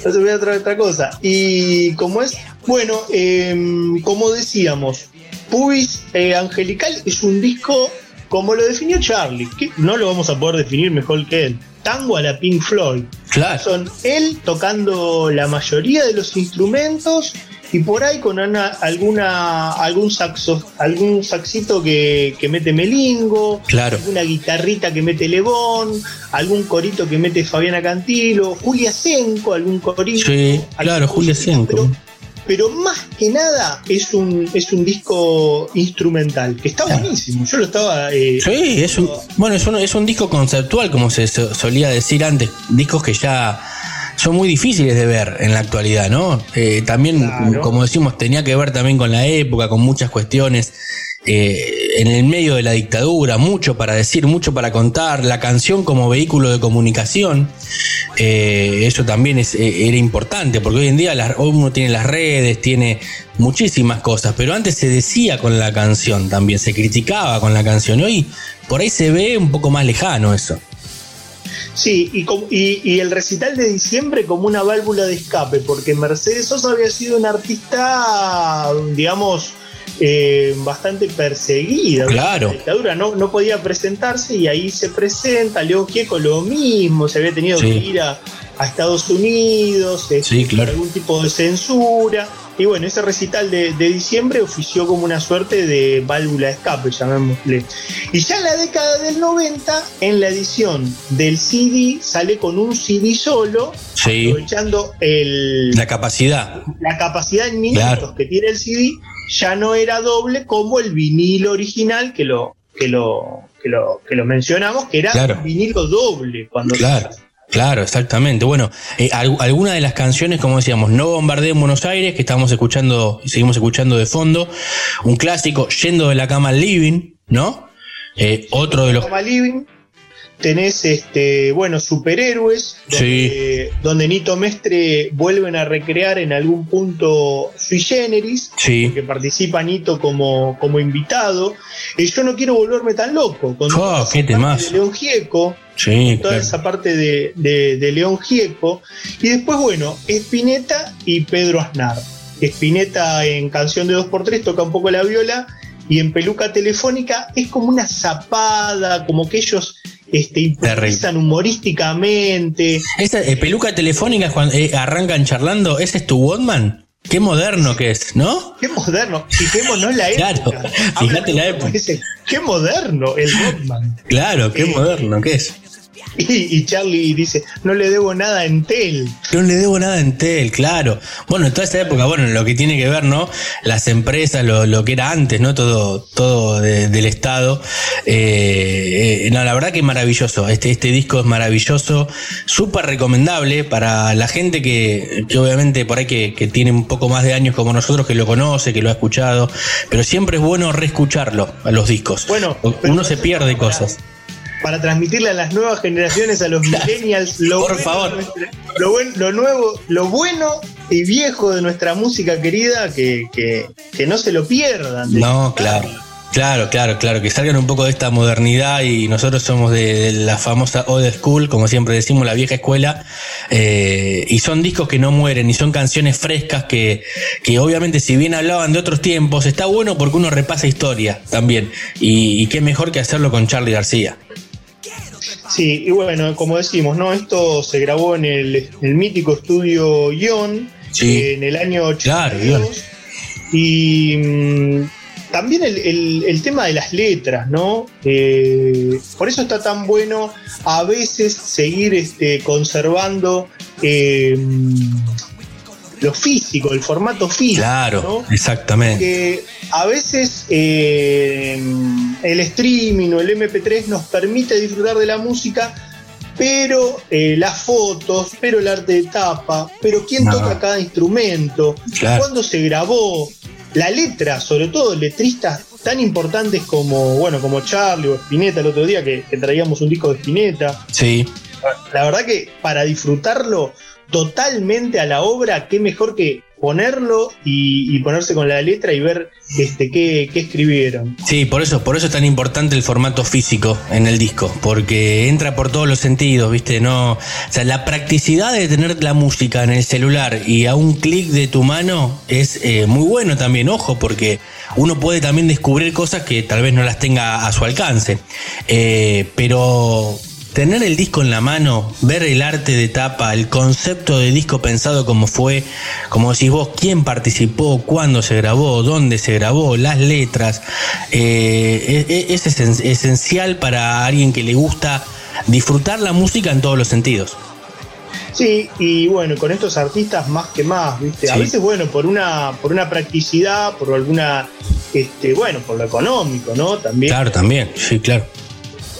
E: No se podía hacer otra cosa. Y como es bueno, em, como decíamos, Pubis eh, Angelical es un disco como lo definió Charlie, que no lo vamos a poder definir mejor que él. Tango a la Pink Floyd.
B: Claro.
E: Son él tocando la mayoría de los instrumentos y por ahí con alguna algún saxo, algún saxito que, mete melingo,
B: claro.
E: alguna guitarrita que mete Lebón, algún corito que mete Fabiana Cantilo, Julia Senco, algún corito.
B: Sí, claro, Julia Senco
E: pero más que nada es un, es un disco instrumental, que está buenísimo. Yo lo estaba.
B: Eh, sí, es un, bueno, es un, es un disco conceptual, como se solía decir antes, discos que ya son muy difíciles de ver en la actualidad, ¿no? Eh, también, como decimos, tenía que ver también con la época, con muchas cuestiones eh, en el medio de la dictadura, mucho para decir, mucho para contar, la canción como vehículo de comunicación, eh, eso también es, eh, era importante, porque hoy en día uno tiene las redes, tiene muchísimas cosas, pero antes se decía con la canción también, se criticaba con la canción, hoy por ahí se ve un poco más lejano eso.
E: Sí, y, y, el recital de diciembre como una válvula de escape, porque Mercedes Sosa había sido un artista, digamos, eh, bastante perseguida.
B: Claro.
E: La dictadura no, no podía presentarse y ahí se presenta. León Gieco lo mismo, se había tenido que ir a, Estados Unidos,
B: este,
E: algún tipo de censura. Y bueno, ese recital de, diciembre ofició como una suerte de válvula de escape, llamémosle. Y ya en la década del 90, en la edición del CD, sale con un CD solo, aprovechando el,
B: la capacidad.
E: La capacidad en minutos que tiene el CD ya no era doble como el vinilo original que lo, que lo, que lo, que lo mencionamos, que era un vinilo doble cuando
B: Claro. Claro, exactamente. Bueno, eh, alguna de las canciones, como decíamos, No bombardeo en Buenos Aires, que estamos escuchando y seguimos escuchando de fondo, un clásico, Yendo de la cama al living, ¿no? Eh, otro de los...
E: Living, tenés este bueno superhéroes donde, Nito Mestre vuelven a recrear en algún punto sui generis
B: sí.
E: que participa Nito como, como invitado. Y yo no quiero volverme tan loco con
B: oh, qué de
E: León Gieco toda esa parte de, de, León Gieco. Y después bueno Espineta y Pedro Aznar. Spinetta en Canción de 2x3 toca un poco la viola y en Peluca Telefónica es como una zapada, como que ellos este, improvisan humorísticamente.
B: Esa, eh, peluca telefónica cuando eh, arrancan charlando, ¿ese es tu Wondman? Qué moderno que es, ¿no?
E: Qué moderno. Fijémonos la época.
B: Claro, fíjate la época.
E: Qué moderno el Wondman.
B: Claro, qué moderno que es.
E: Y, Charlie dice, no le debo nada a Entel.
B: No le debo nada a Entel, claro. Bueno, en toda esa época, bueno, lo que tiene que ver, ¿no? Las empresas, lo, que era antes, ¿no? Todo, todo del Estado. Eh, eh, no, la verdad que es maravilloso. Este, este disco es maravilloso, súper recomendable para la gente que, obviamente por ahí que, que, tiene un poco más de años como nosotros, que lo conoce, que lo ha escuchado. Pero siempre es bueno reescucharlo a los discos. Bueno, uno se pierde cosas
E: para transmitirle a las nuevas generaciones, a los millennials, lo,
B: Por favor.
E: lo, lo, nuevo, lo bueno y viejo de nuestra música querida, que, que, no se lo pierdan.
B: No, claro. Claro, claro, claro, que salgan un poco de esta modernidad y nosotros somos de, la famosa old school, como siempre decimos, la vieja escuela, eh, y son discos que no mueren y son canciones frescas que, que obviamente si bien hablaban de otros tiempos, está bueno porque uno repasa historia también, y, y qué mejor que hacerlo con Charlie García.
E: Sí, y bueno, como decimos, ¿no? Esto se grabó en el, mítico estudio Ion en el año 82. Y mm, también el, tema de las letras, ¿no? Eh, por eso está tan bueno a veces seguir este, conservando eh, lo físico, el formato físico.
B: Claro, exactamente.
E: Porque a veces eh, el streaming o el MP3 nos permite disfrutar de la música, pero eh, las fotos, pero el arte de tapa, pero quién toca cada instrumento, cuándo se grabó, la letra, sobre todo letristas tan importantes como, bueno, como Charlie o Spinetta el otro día, que, que traíamos un disco de Spinetta.
B: Sí.
E: La verdad que para disfrutarlo totalmente a la obra, qué mejor que ponerlo y, ponerse con la letra y ver este qué, escribieron.
B: Sí, por eso, por eso es tan importante el formato físico en el disco, porque entra por todos los sentidos, ¿viste? No, o sea, la practicidad de tener la música en el celular y a un clic de tu mano es eh, muy bueno también, ojo, porque uno puede también descubrir cosas que tal vez no las tenga a su alcance. Eh, pero tener el disco en la mano, ver el arte de tapa, el concepto de disco pensado como fue, como decís vos, quién participó, cuándo se grabó, dónde se grabó, las letras, eh, es, esencial para alguien que le gusta disfrutar la música en todos los sentidos.
E: Sí, y bueno, con estos artistas más que más, ¿viste? A veces, bueno, por una, por una practicidad, por alguna, este, bueno, por lo económico, ¿no? También.
B: Claro, también, sí, claro.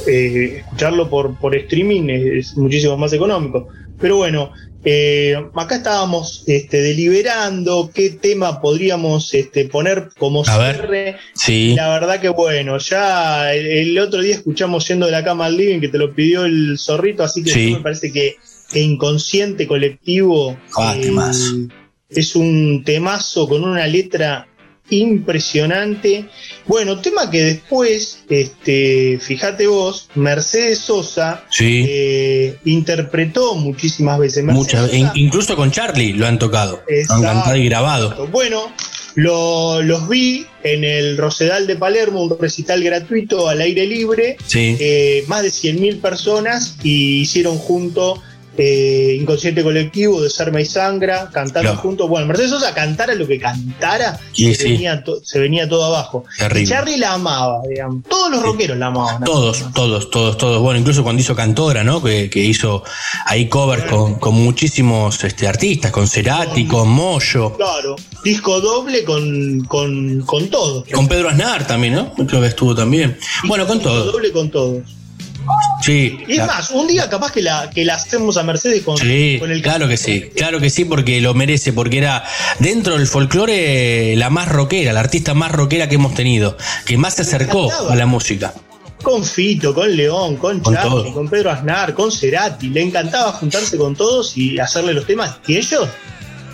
E: Eh, escucharlo por, por streaming es, muchísimo más económico. Pero bueno, eh, acá estábamos este, deliberando qué tema podríamos este, poner como cierre.
B: sí.
E: La verdad que bueno, ya el, otro día escuchamos yendo de la cama al living que te lo pidió el zorrito, así que me parece que, inconsciente colectivo
B: ah, eh,
E: es un temazo con una letra impresionante. Bueno, tema que después, este, fíjate vos, Mercedes Sosa eh, interpretó muchísimas veces.
B: Muchas, incluso con Charlie lo han tocado, han cantado y grabado.
E: Bueno, los vi en el Rosedal de Palermo, un recital gratuito al aire libre, eh, más de 100.000 personas y hicieron junto eh, Inconsciente Colectivo de Serma y Sangra, cantando juntos. Bueno, Mercedes Sosa cantara lo que cantara, se, Venía se, Venía todo abajo. Charlie la amaba, digamos. Todos los rockeros la amaban.
B: Todos, todos, todos, todos. Bueno, incluso cuando hizo Cantora, ¿no? Que, hizo ahí covers con, muchísimos este, artistas, con Cerati, con, Moyo.
E: Claro, disco doble con, con, con todos.
B: Con Pedro Aznar también, ¿no? Creo que estuvo también. bueno, con todos.
E: doble con todos.
B: Sí.
E: Y es más, un día capaz que la, que la hacemos a Mercedes con, con
B: el Claro que sí, claro que sí, porque lo merece, porque era dentro del folclore la más rockera, la artista más rockera que hemos tenido, que más se acercó a la música.
E: Con Fito, con León, con, con con Pedro Aznar, con Cerati. Le encantaba juntarse con todos y hacerle los temas. Y ellos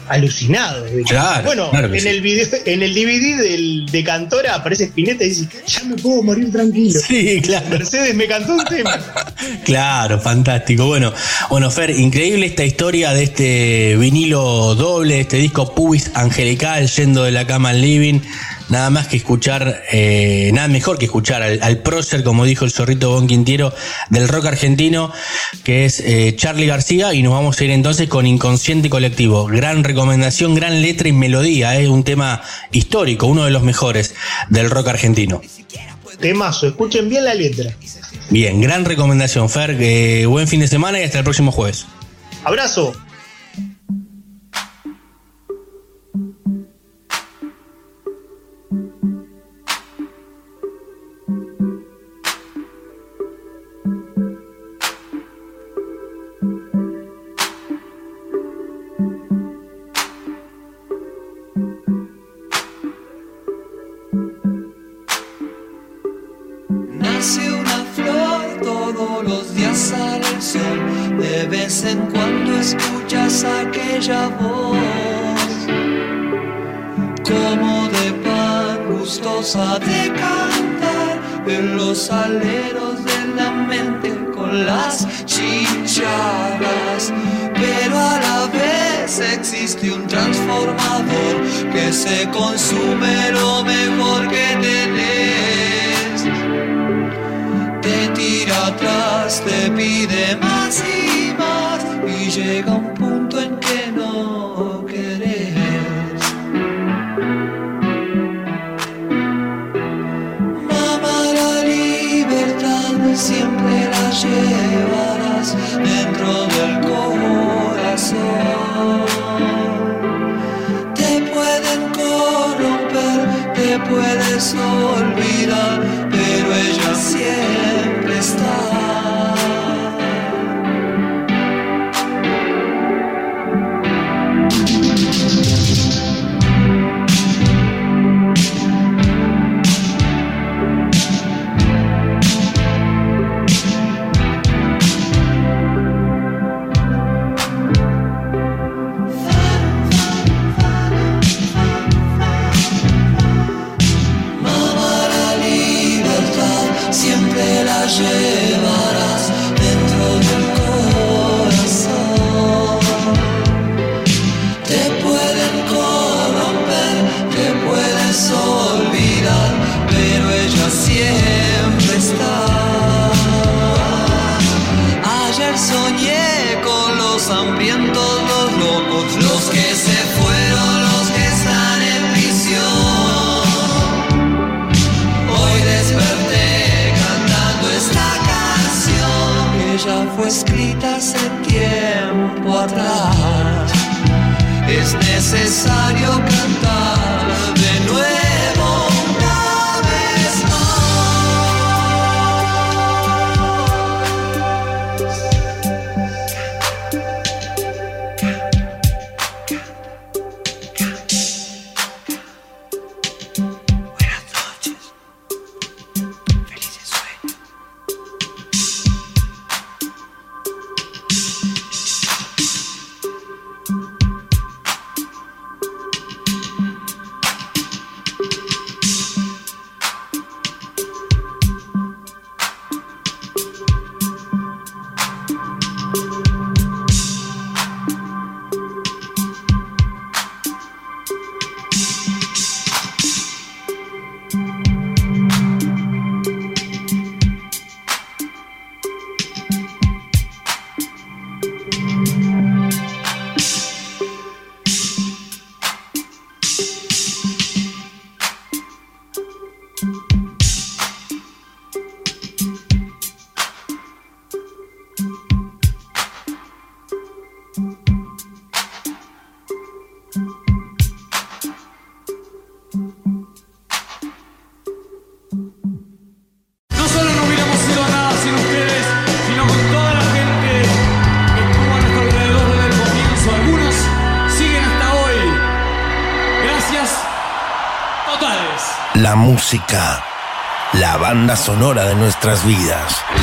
F: alucinados.
B: Claro,
F: bueno,
B: claro
F: en,
B: sí.
F: el video, en el DVD del, de Cantora aparece Spinetta y dice, ya me puedo morir tranquilo.
B: Sí, claro.
F: Mercedes me cantó un tema.
B: Claro, fantástico. Bueno, bueno, Fer, increíble esta historia de este vinilo doble, este disco Pubis Angelical, yendo de la cama al living. Nada más que escuchar, eh, nada mejor que escuchar al, al prócer, como dijo el zorrito Bon Quintiero, del rock argentino, que es eh, Charlie García. Y nos vamos a ir entonces con Inconsciente Colectivo. Gran recomendación, gran letra y melodía. Es un tema histórico, uno de los mejores del rock argentino.
F: Temazo, escuchen bien la letra.
B: Bien, gran recomendación, Fer. buen fin de semana y hasta el próximo jueves.
F: Abrazo.
A: Banda sonora de nuestras vidas.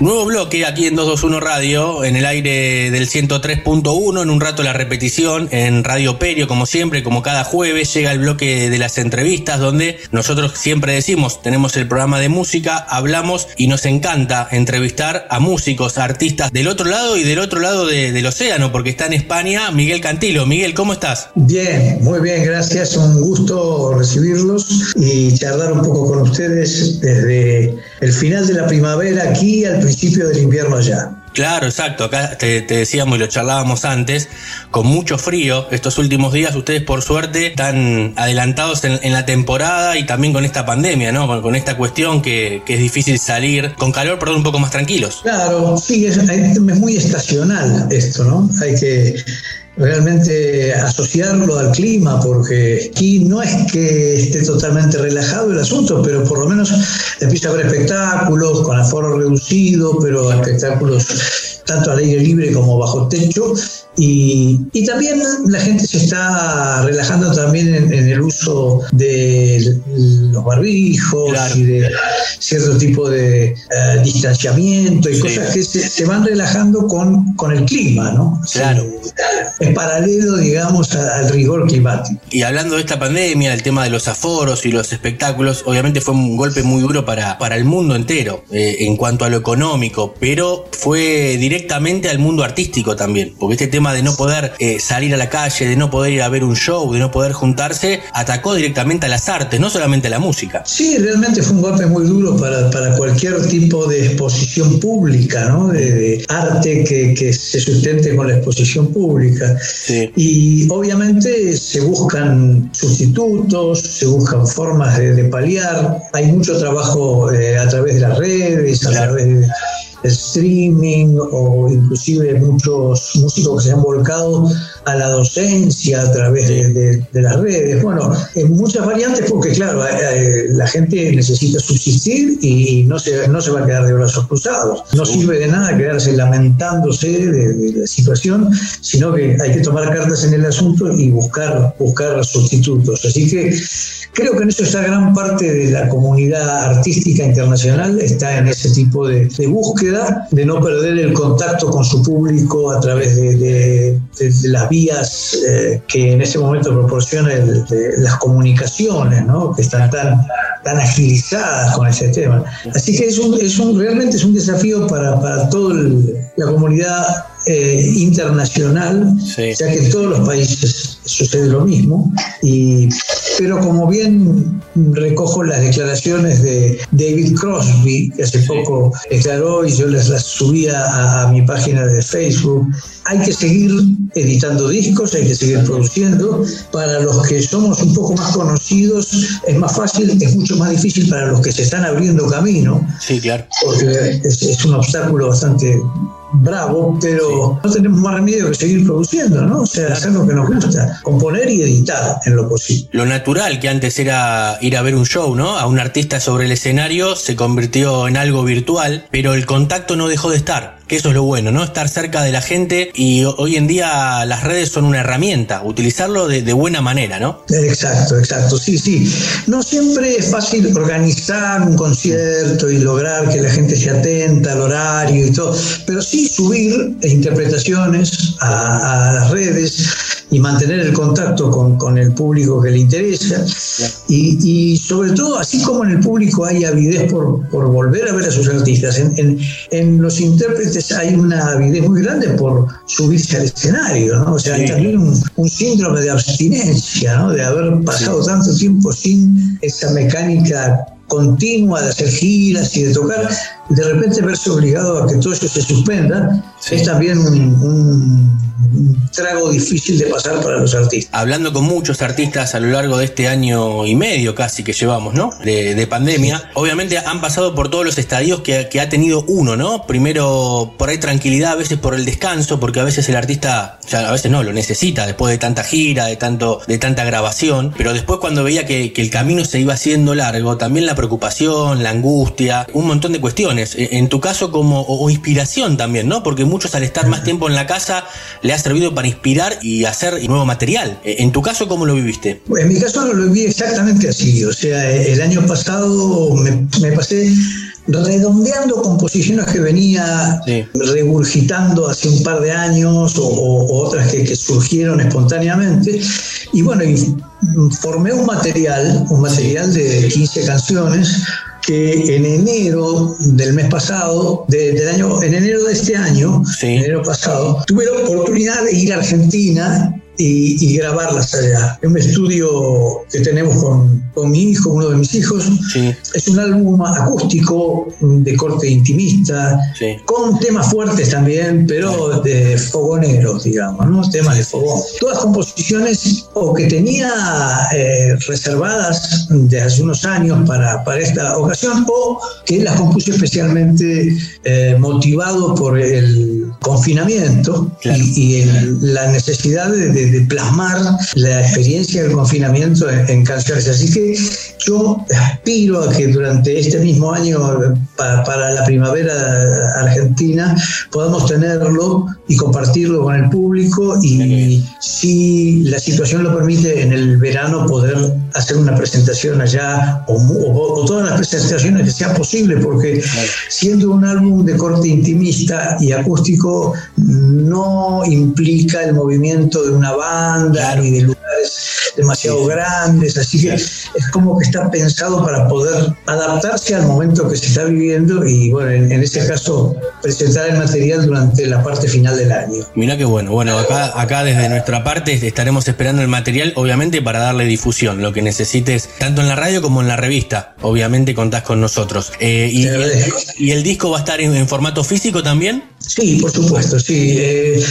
B: Nuevo bloque aquí en 221 Radio, en el aire del 103.1, en un rato la repetición en Radio Perio, como siempre, como cada jueves, llega el bloque de las entrevistas, donde nosotros siempre decimos, tenemos el programa de música, hablamos y nos encanta entrevistar a músicos, artistas del otro lado y del otro lado de- del océano, porque está en España Miguel Cantilo. Miguel, ¿cómo estás?
G: Bien, muy bien, gracias. Un gusto recibirlos y charlar un poco con ustedes desde el final de la primavera aquí al principio del invierno allá.
B: Claro, exacto. Acá te, te decíamos y lo charlábamos antes, con mucho frío estos últimos días. Ustedes, por suerte, están adelantados en, en la temporada y también con esta pandemia, ¿no? Con, con esta cuestión que, que es difícil salir con calor, perdón, un poco más tranquilos.
G: Claro, sí, es, es muy estacional esto, ¿no? Hay que realmente asociarlo al clima, porque aquí no es que esté totalmente relajado el asunto, pero por lo menos empieza a haber espectáculos con aforo reducido, pero espectáculos tanto al aire libre como bajo techo. Y, y también la gente se está relajando también en, en el uso de los barbijos
B: Claro.
G: y de cierto tipo de eh, distanciamiento y
B: Sí.
G: cosas que se, se van relajando con, con el clima, ¿no?
B: Claro.
G: En paralelo, digamos, al rigor climático.
B: Y hablando de esta pandemia, el tema de los aforos y los espectáculos, obviamente fue un golpe muy duro para, para el mundo entero eh, en cuanto a lo económico, pero fue directamente al mundo artístico también, porque este tema de no poder eh, salir a la calle, de no poder ir a ver un show, de no poder juntarse, atacó directamente a las artes, no solamente a la música.
G: Sí, realmente fue un golpe muy duro para, para cualquier tipo de exposición pública, ¿no? De, de arte que, que se sustente con la exposición pública.
B: Sí.
G: Y obviamente se buscan sustitutos, se buscan formas de, de paliar. Hay mucho trabajo eh, a través de las redes, a
B: Claro.
G: través de streaming o inclusive muchos músicos que se han volcado a la docencia a través de, de- de las redes. Bueno, en muchas variantes porque claro, eh, eh, la gente necesita subsistir y no se, no se va a quedar de brazos cruzados. No sirve de nada quedarse lamentándose de, de la situación, sino que hay que tomar cartas en el asunto y buscar, buscar sustitutos. Así que creo que en eso está gran parte de la comunidad artística internacional, está en ese tipo de, de de no perder el contacto con su público a través de, las vías eh, que en ese momento proporciona el- de- las comunicaciones, ¿no? que están tan, tan agilizadas con ese tema. Así que es un, es un, realmente es un desafío para, para toda la comunidad eh, internacional,
B: Sí.
G: ya que en todos los países sucede lo mismo. Y, pero como bien recojo las declaraciones de David Crosby, que hace poco declaró y yo les las subí a, a mi página de Facebook, hay que seguir editando discos, hay que seguir produciendo. Para los que somos un poco más conocidos es más fácil, es mucho más difícil para los que se están abriendo camino
B: Sí, claro.
G: porque es, es un obstáculo bastante bravo, pero no tenemos más remedio que seguir produciendo, ¿no? O sea, hacer lo que nos gusta, componer y editar en lo posible.
B: Lo natural que antes era ir a ver un show, ¿no? A un artista sobre el escenario se convirtió en algo virtual, pero el contacto no dejó de estar. Eso es lo bueno, ¿no? Estar cerca de la gente y ho- hoy en día las redes son una herramienta, utilizarlo de, de buena manera, ¿no?
G: Exacto, exacto, sí, sí. No siempre es fácil organizar un concierto y lograr que la gente se atenta al horario y todo, pero sí subir interpretaciones a, a las redes y mantener el contacto con, con el público que le interesa. Y, y sobre todo, así como en el público hay avidez por, por volver a ver a sus artistas, en, en- en los intérpretes hay una avidez muy grande por subirse al escenario, ¿no? O sea, hay también un, un síndrome de abstinencia, ¿no? De haber pasado tanto tiempo sin esa mecánica continua de hacer giras y de tocar, de repente verse obligado a que todo eso se suspenda,
B: Sí.
G: es también un, un- un trago difícil de pasar para los artistas.
B: Hablando con muchos artistas a lo largo de este año y medio casi que llevamos, ¿no? De, de pandemia. Obviamente han pasado por todos los estadios que, que ha tenido uno, ¿no? Primero por ahí tranquilidad, a veces por el descanso, porque a veces el artista, ya a veces no, lo necesita después de tanta gira, de tanto, de tanta grabación. Pero después cuando veía que, que el camino se iba haciendo largo, también la preocupación, la angustia, un montón de cuestiones. E- En tu caso como, o, o inspiración también, ¿no? Porque muchos al estar más tiempo en la casa le ha servido para inspirar y hacer nuevo material. E- En tu caso, ¿cómo lo viviste?
G: En mi caso lo viví exactamente así, o sea, el año pasado me, me pasé redondeando composiciones que venía
B: Sí.
G: regurgitando hace un par de años o, o otras que, que surgieron espontáneamente. Y bueno, y formé un material, un material de 15 canciones que en enero del mes pasado, de- del año, en enero de este año,
B: Sí.
G: enero pasado, tuve la oportunidad de ir a Argentina y, y grabarlas allá. En un estudio que tenemos con, con mi hijo, uno de mis hijos.
B: Sí,
G: Es un álbum acústico de corte intimista,
B: sí.
G: con temas fuertes también, pero de fogoneros, digamos, ¿no? Temas de fogón. Todas composiciones o que tenía eh, reservadas de hace unos años para, para esta ocasión, o que las compuse especialmente eh, motivado por el confinamiento
B: Claro.
G: y, y el- la necesidad de, de- de plasmar la experiencia del confinamiento en, en canciones. Así que yo aspiro a que durante este mismo año, para, para la primavera argentina, podamos tenerlo y compartirlo con el público y si la situación lo permite, en el verano poder hacer una presentación allá o, o- o todas las presentaciones que sea posible, porque siendo un álbum de corte intimista y acústico, no implica el movimiento de una banda ni de demasiado grandes, así que es como que está pensado para poder adaptarse al momento que se está viviendo y bueno, en, en este caso presentar el material durante la parte final del año.
B: Mirá qué bueno. Bueno, acá, acá desde nuestra parte estaremos esperando el material, obviamente, para darle difusión. Lo que necesites, tanto en la radio como en la revista. Obviamente contás con nosotros. Eh, y, el disco va a estar en, en formato físico también?
G: Sí, por supuesto, sí. Eh,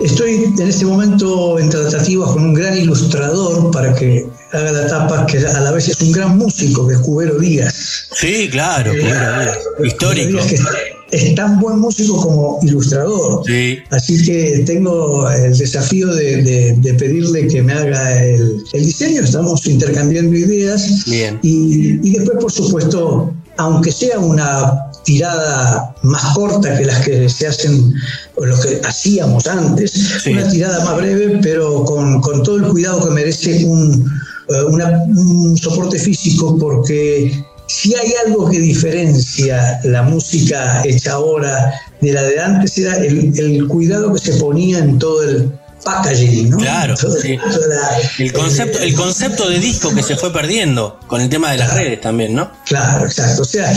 G: estoy en este momento en tratativas con un gran ilustrador para que haga la tapa, que a la vez es un gran músico, que es Cubero Díaz.
B: Sí, claro.
G: Eh,
B: claro, claro. Histórico.
G: Cubero Díaz, que es tan buen músico como ilustrador.
B: Sí.
G: Así que tengo el desafío de, de- de pedirle que me haga el, el diseño. Estamos intercambiando ideas.
B: Bien.
G: Y, y después, por supuesto, aunque sea una tirada más corta que las que se hacen o los que hacíamos antes,
B: Sí.
G: una tirada más breve, pero con, con todo el cuidado que merece un, eh, una- un soporte físico, porque si hay algo que diferencia la música hecha ahora de la de antes, era el, el cuidado que se ponía en todo el packaging, ¿no?
B: Claro, sí.
G: la-
B: El concepto, el concepto de disco que se fue perdiendo con el tema de las redes también, ¿no?
G: Claro, exacto. O sea,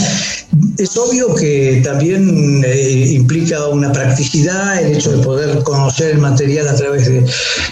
G: es obvio que también eh, implica una practicidad el hecho de poder conocer el material a través de,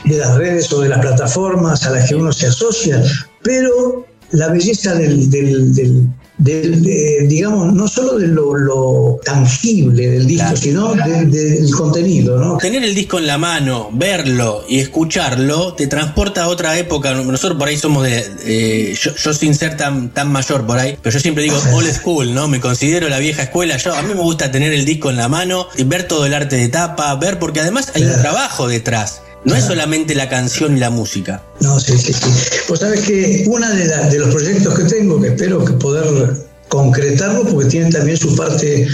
G: de las redes o de las plataformas a las que uno se asocia, pero la belleza del, del- del- del, eh, digamos, no solo de lo, lo tangible del disco,
B: Claro.
G: sino de- del contenido, ¿no?
B: Tener el disco en la mano, verlo y escucharlo, te transporta a otra época. Nosotros por ahí somos de. eh, yo, yo sin ser tan, tan mayor por ahí, pero yo siempre digo old school, ¿no? Me considero la vieja escuela. Yo, a mí me gusta tener el disco en la mano y ver todo el arte de tapa, ver, porque además hay un trabajo detrás. No es solamente la canción y la música.
G: No, sí, sí, sí. Pues sabes que uno de, la- de los proyectos que tengo, que espero que poder concretarlo, porque tiene también su parte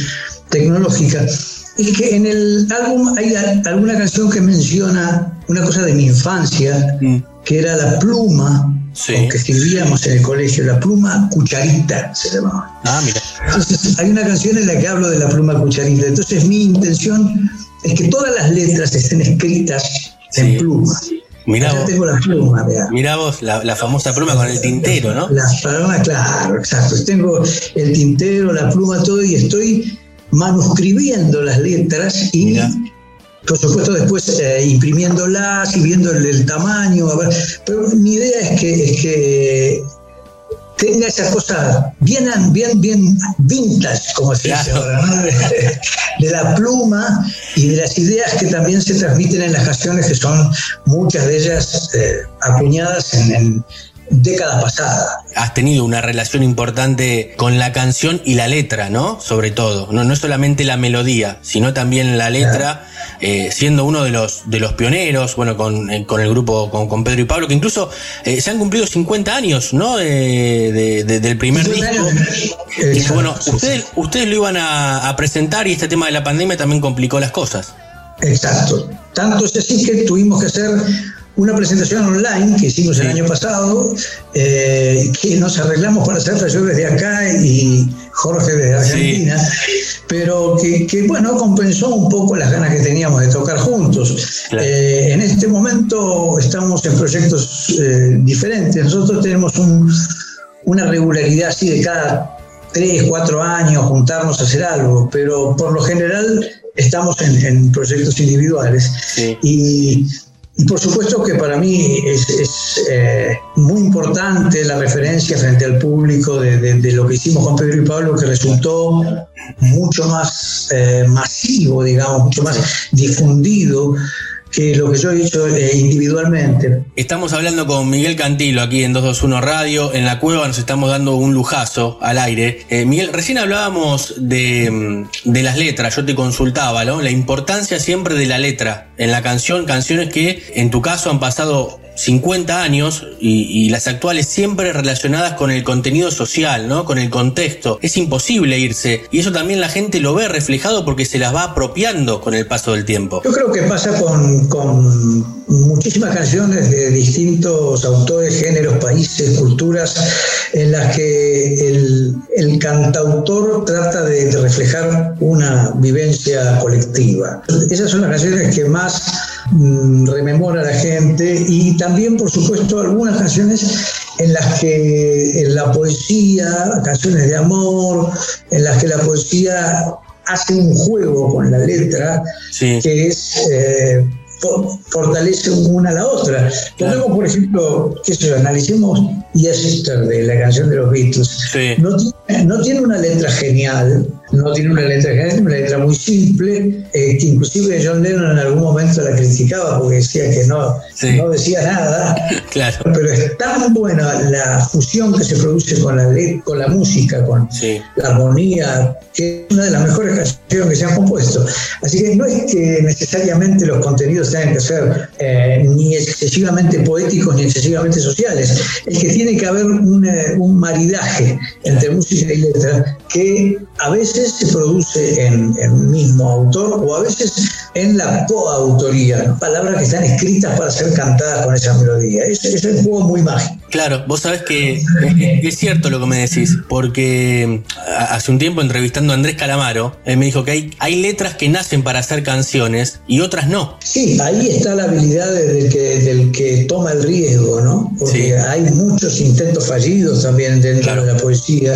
G: tecnológica, es que en el álbum hay alguna canción que menciona una cosa de mi infancia,
B: Mm.
G: que era la pluma,
B: Sí.
G: que escribíamos en el colegio, la pluma cucharita se llamaba.
B: Ah, mira.
G: Entonces, hay una canción en la que hablo de la pluma cucharita. Entonces, mi intención es que todas las letras estén escritas
B: Sí.
G: en pluma.
B: Mirá
G: Acá
B: vos.
G: tengo la pluma, vea.
B: Mirá vos, la, la famosa pluma con el tintero, ¿no?
G: Las palabras, claro, exacto. Tengo el tintero, la pluma, todo y estoy manuscribiendo las letras y,
B: Mirá.
G: por supuesto, después eh, imprimiéndolas y viendo el, el tamaño. a ver. Pero mi idea es que, es que tenga esa cosa bien, bien, bien vintage, como se dice
B: Claro.
G: ahora, ¿no? de, de la pluma y de las ideas que también se transmiten en las canciones, que son muchas de ellas eh, acuñadas en, en décadas pasadas.
B: has tenido una relación importante con la canción y la letra, ¿no? Sobre todo. No, no es solamente la melodía, sino también la letra, eh, siendo uno de los, de los pioneros, bueno, con, eh, con el grupo, con, con Pedro y Pablo, que incluso eh, se han cumplido 50 años, ¿no? De- de- de- del primer disco. Y bueno, ustedes, ustedes lo iban a, a presentar y este tema de la pandemia también complicó las cosas.
G: Exacto. Tanto es así que tuvimos que hacer una presentación online que hicimos el año pasado, eh, que nos arreglamos para hacerla yo desde acá y Jorge de Argentina, pero que, que, bueno, compensó un poco las ganas que teníamos de tocar juntos. Eh, en este momento estamos en proyectos eh, diferentes. Nosotros tenemos un, una regularidad así de cada tres, cuatro años juntarnos a hacer algo, pero por lo general estamos en, en proyectos individuales.
B: Sí.
G: Y por supuesto que para mí es, es eh, muy importante la referencia frente al público de, de, de, lo que hicimos con Pedro y Pablo, que resultó mucho más eh, masivo, digamos, mucho más difundido que lo que yo he hecho eh, individualmente.
B: Estamos hablando con Miguel Cantilo aquí en 221 Radio. En la cueva nos estamos dando un lujazo al aire. Eh, Miguel, recién hablábamos de, de, las letras, yo te consultaba, ¿no? La importancia siempre de la letra en la canción, canciones que en tu caso han pasado 50 años y, las actuales siempre relacionadas con el contenido social, ¿no? Con el contexto. Es imposible irse y eso también la gente lo ve reflejado porque se las va apropiando con el paso del tiempo.
G: Yo creo que pasa con, con muchísimas canciones de distintos autores, géneros, países, culturas, en las que el, el cantautor trata de reflejar una vivencia colectiva. Esas son las canciones que más mm, rememora a la gente y también, por supuesto, algunas canciones en las que en la poesía, canciones de amor, en las que la poesía hace un juego con la letra,
B: sí.
G: que es... Eh, fortalece una a la otra. Ponemos, por ejemplo, que se analicemos Yesterday, de la canción de los Beatles.
B: Sí.
G: No, tiene, no tiene una letra genial, no tiene una letra genial, tiene una letra muy simple, eh, que inclusive John Lennon en algún momento la criticaba porque decía que no,
B: Sí.
G: no decía nada.
B: Claro.
G: Pero es tan buena la fusión que se produce con la, con la música, con
B: Sí.
G: la armonía, que es una de las mejores canciones que se han compuesto. Así que no es que necesariamente los contenidos tengan que ser eh, ni excesivamente poéticos ni excesivamente sociales, es que tiene que haber un, eh, un maridaje entre música y letra que a veces se produce en, en un mismo autor o a veces en la coautoría, palabras que están escritas para ser cantadas con esa melodía. Es, es un juego muy mágico.
B: Claro, vos sabés que es, cierto lo que me decís, porque a- hace un tiempo entrevistando a Andrés Calamaro, él me dijo que hay, hay letras que nacen para hacer canciones y otras no.
G: Sí, ahí está la habilidad del que, del que toma el riesgo, ¿no? Porque
B: Sí.
G: hay muchos intentos fallidos también dentro
B: Claro.
G: de la poesía,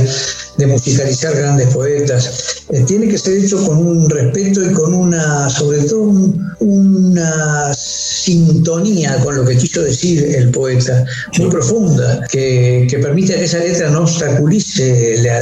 G: de musicalizar grandes poetas. Eh, tiene que ser hecho con un respeto y con una, sobre todo, un- una sintonía con lo que quiso decir el poeta, muy profunda, que, que permite que esa letra no obstaculice la,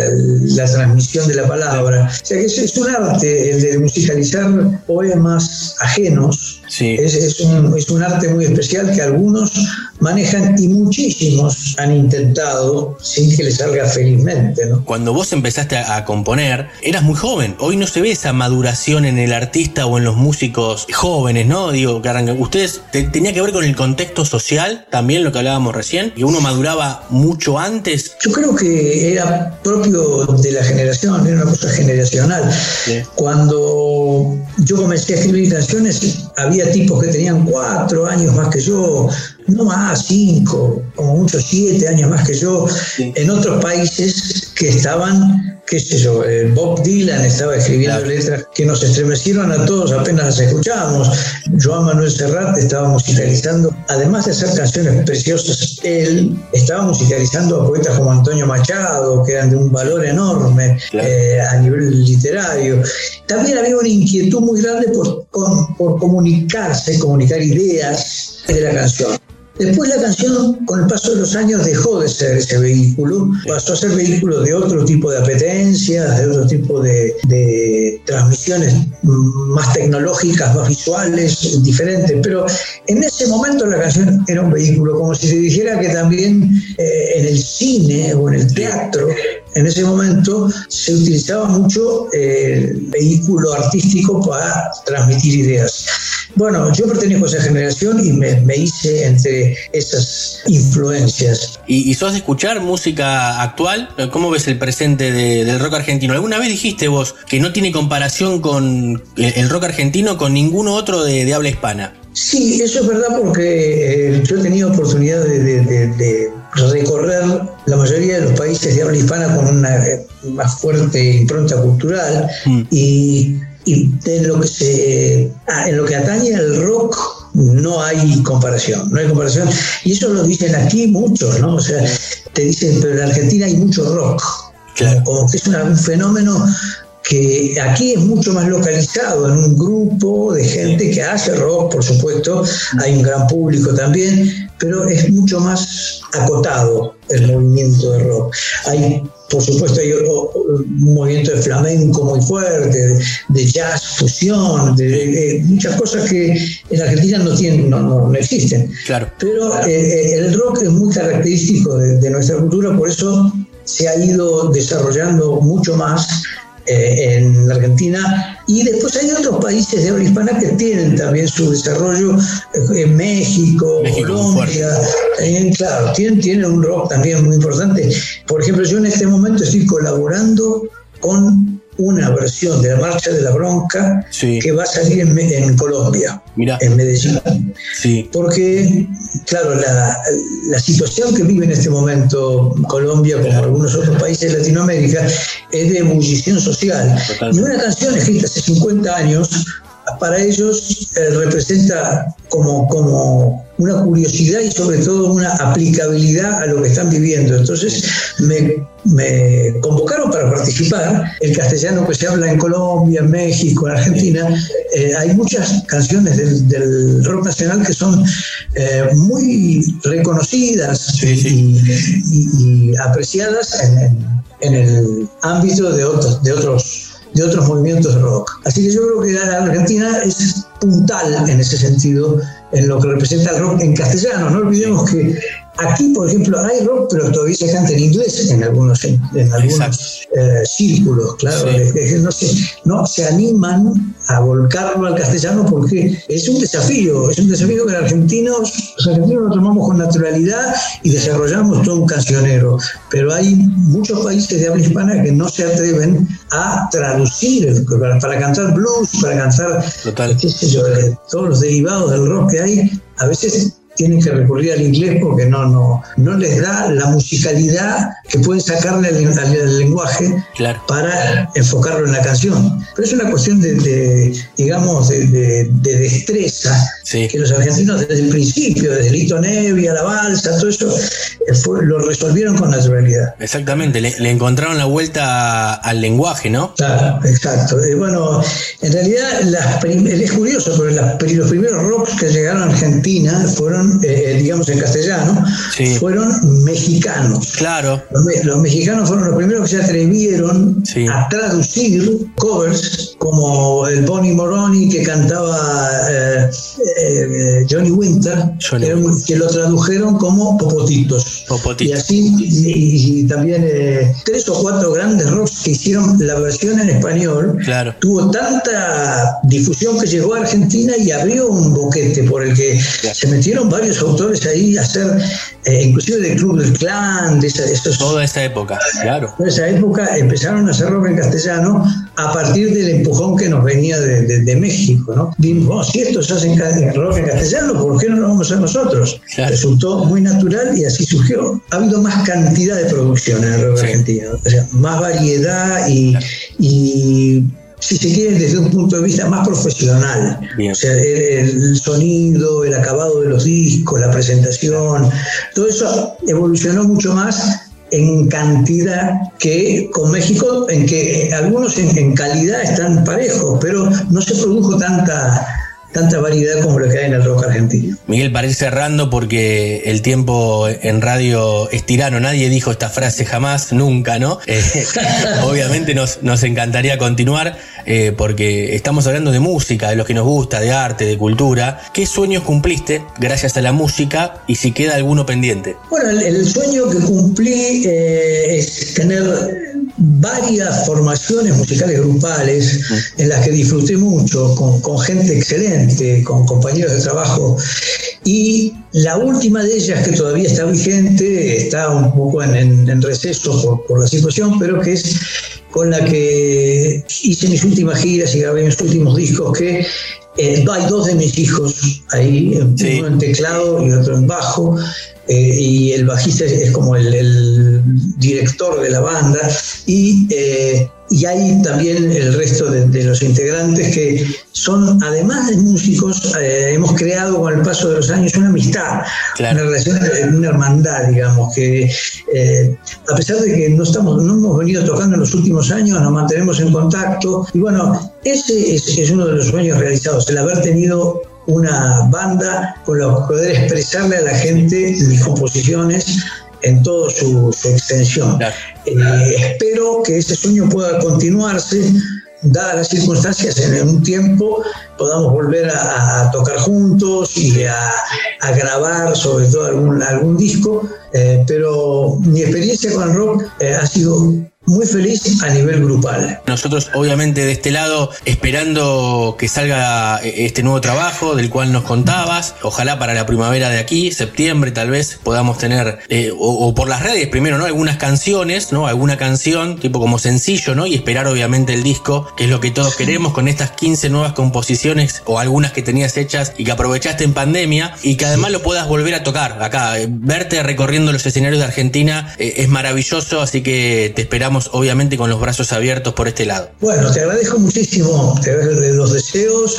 G: la transmisión de la palabra. O sea que es, es un arte el de musicalizar poemas ajenos.
B: Sí.
G: Es, es un, es un arte muy especial que algunos manejan y muchísimos han intentado sin que les salga felizmente, ¿no?
B: Cuando vos empezaste a, a componer, eras muy joven. Hoy no se ve esa maduración en el artista o en los músicos jóvenes, ¿no? Digo, que. Ustedes te- tenía que ver con el contexto social, también lo que hablábamos recién, que uno maduraba mucho antes.
G: Yo creo que era propio de la generación, era una cosa generacional.
B: Sí.
G: Cuando yo comencé a escribir canciones, había tipos que tenían cuatro años más que yo, no más, cinco, como mucho siete años más que yo, en otros países que estaban, qué sé yo, eh, Bob Dylan estaba escribiendo letras que nos estremecieron a todos apenas las escuchábamos. Joan Manuel Serrat estaba musicalizando, además de hacer canciones preciosas, él estaba musicalizando a poetas como Antonio Machado, que eran de un valor enorme
B: Claro.
G: eh, a nivel literario. También había una inquietud muy grande por, con- por comunicarse, comunicar ideas de la canción. Después la canción, con el paso de los años, dejó de ser ese vehículo, pasó a ser vehículo de otro tipo de apetencias, de otro tipo de, de transmisiones más tecnológicas, más visuales, diferentes. Pero en ese momento la canción era un vehículo, como si se dijera que también eh, en el cine o en el teatro, en ese momento se utilizaba mucho el vehículo artístico para transmitir ideas. Bueno, yo pertenezco a esa generación y me, me hice entre esas influencias.
B: ¿Y, y sos de escuchar música actual? ¿Cómo ves el presente de- del rock argentino? ¿Alguna vez dijiste vos que no tiene comparación con el, el rock argentino con ninguno otro de, de habla hispana?
G: Sí, eso es verdad porque eh, yo he tenido oportunidad de, de- de- de recorrer la mayoría de los países de habla hispana con una eh, más fuerte impronta cultural
B: Mm.
G: y, y en lo que se ah, en lo que atañe al rock no hay comparación, no hay comparación. Y eso lo dicen aquí muchos, ¿no? O sea, te dicen, pero en Argentina hay mucho rock.
B: Claro.
G: Como que es una- un fenómeno que aquí es mucho más localizado en un grupo de gente que hace rock, por supuesto, hay un gran público también, pero es mucho más acotado el movimiento de rock. Hay, por supuesto, hay un movimiento de flamenco muy fuerte, de, jazz, fusión, de, de- muchas cosas que en Argentina no, tienen, no, no- no existen.
B: Claro.
G: Pero eh, el rock es muy característico de, de nuestra cultura, por eso se ha ido desarrollando mucho más eh, en la Argentina. Y después hay otros países de habla hispana que tienen también su desarrollo, eh, en México,
B: México,
G: Colombia, eh, claro, tienen, tienen un rock también muy importante. Por ejemplo, yo en este momento estoy colaborando con una versión de la Marcha de la Bronca
B: Sí.
G: que va a salir en, Colombia,
B: Mira.
G: en Medellín
B: Sí.
G: porque, claro, la, la situación que vive en este momento Colombia, como algunos otros países de Latinoamérica, es de ebullición social.
B: Totalmente.
G: Y una canción escrita hace 50 años, para ellos eh, representa como, como una curiosidad y sobre todo una aplicabilidad a lo que están viviendo. Entonces me, me convocaron para participar. El castellano que se habla en Colombia, en México, en Argentina, eh, hay muchas canciones del, del rock nacional que son eh, muy reconocidas
B: Sí, sí.
G: Y, y- y apreciadas en, en- en el ámbito de otros, de otros de otros movimientos de rock. Así que yo creo que la Argentina es puntal en ese sentido, en lo que representa el rock en castellano. No olvidemos que aquí, por ejemplo, hay rock, pero todavía se canta en inglés en algunos, en, en algunos eh, círculos, claro.
B: Sí.
G: Es que no, se, no se animan a volcarlo al castellano porque es un desafío, es un desafío que los argentinos, los argentinos lo tomamos con naturalidad y desarrollamos todo un cancionero, pero hay muchos países de habla hispana que no se atreven a traducir, para, para cantar blues, para cantar
B: Total.
G: qué sé yo, eh, todos los derivados del rock que hay, a veces tienen que recurrir al inglés porque no, no, no les da la musicalidad que pueden sacarle al, al- al lenguaje
B: Claro.
G: para enfocarlo en la canción. Pero es una cuestión de, de, digamos, de, de- de destreza
B: Sí.
G: que los argentinos desde el principio, desde Lito Nevia, la balsa, todo eso, eh, fue- lo resolvieron con naturalidad.
B: Exactamente. Le, le encontraron la vuelta al lenguaje, ¿no?
G: Claro, exacto. Eh, bueno, en realidad las es curioso, pero las los primeros rocks que llegaron a Argentina fueron, eh, digamos en castellano,
B: Sí.
G: fueron mexicanos.
B: Claro.
G: Los, me- los mexicanos fueron los primeros que se atrevieron
B: Sí.
G: a traducir covers como el Bonnie Moroni que cantaba eh, eh, Johnny Winter,
B: Johnny
G: que lo tradujeron como Popotitos. Y así, y, y también eh, tres o cuatro grandes rocks que hicieron la versión en español.
B: Claro.
G: Tuvo tanta difusión que llegó a Argentina y abrió un boquete por el que se metieron varios autores ahí a hacer, eh, inclusive del Club del Clan, de esa- esos
B: Toda esa época. Claro.
G: en esa época empezaron a hacer rock en castellano a partir del empujón que nos venía de, de- de México, ¿no? Dijimos, "Oh, si estos hacen rock en castellano, ¿por qué no lo vamos a hacer nosotros?
B: Claro.
G: Resultó muy natural y así surgió. Ha habido más cantidad de producción en el rock
B: Sí.
G: argentino, o sea, más variedad y, y, si se quiere, desde un punto de vista más profesional.
B: Bien.
G: O sea, el, el sonido, el acabado de los discos, la presentación, todo eso evolucionó mucho más en cantidad que con México, en que algunos en, en calidad están parejos, pero no se produjo tanta, tanta variedad como lo que hay en el rock argentino.
B: Miguel, para ir cerrando, porque el tiempo en radio es tirano, nadie dijo esta frase jamás, nunca, ¿no? Eh, obviamente nos, nos encantaría continuar, eh, porque estamos hablando de música, de lo que nos gusta, de arte, de cultura. ¿Qué sueños cumpliste gracias a la música y si queda alguno pendiente?
G: Bueno, el, el sueño que cumplí eh, es tener varias formaciones musicales grupales en las que disfruté mucho, con, con gente excelente, con compañeros de trabajo. Y la última de ellas, que todavía está vigente, está un poco en, en- en receso por, por la situación, pero que es con la que hice mis últimas giras y grabé mis últimos discos, que eh, hay dos de mis hijos ahí,
B: Sí.
G: uno en teclado y otro en bajo, eh, y el bajista es, es como el, el director de la banda, y, eh, y hay también el resto de, de los integrantes que son, además de músicos, eh, hemos creado con el paso de los años una amistad,
B: Claro.
G: una relación, eh, una hermandad, digamos, que eh, a pesar de que no, estamos, no hemos venido tocando en los últimos años, nos mantenemos en contacto, y bueno, ese es, es uno de los sueños realizados, el haber tenido una banda con la que poder expresarle a la gente mis composiciones en toda su, su extensión. Eh, espero que ese sueño pueda continuarse, dadas las circunstancias, en un tiempo podamos volver a, a tocar juntos y a, a grabar sobre todo algún, algún disco, eh, pero mi experiencia con el rock eh, ha sido muy feliz a nivel grupal.
B: Nosotros, obviamente, de este lado, esperando que salga eh, este nuevo trabajo del cual nos contabas. Ojalá para la primavera de aquí, septiembre, tal vez podamos tener, eh, o, por las redes primero, ¿no? Algunas canciones, ¿no? Alguna canción, tipo como sencillo, ¿no? Y esperar, obviamente, el disco, que es lo que todos queremos, con estas 15 nuevas composiciones o algunas que tenías hechas y que aprovechaste en pandemia y que además lo puedas volver a tocar acá. Verte recorriendo los escenarios de Argentina eh, es maravilloso, así que te esperamos, obviamente, con los brazos abiertos por este lado.
G: Bueno, te agradezco muchísimo te agradezco los deseos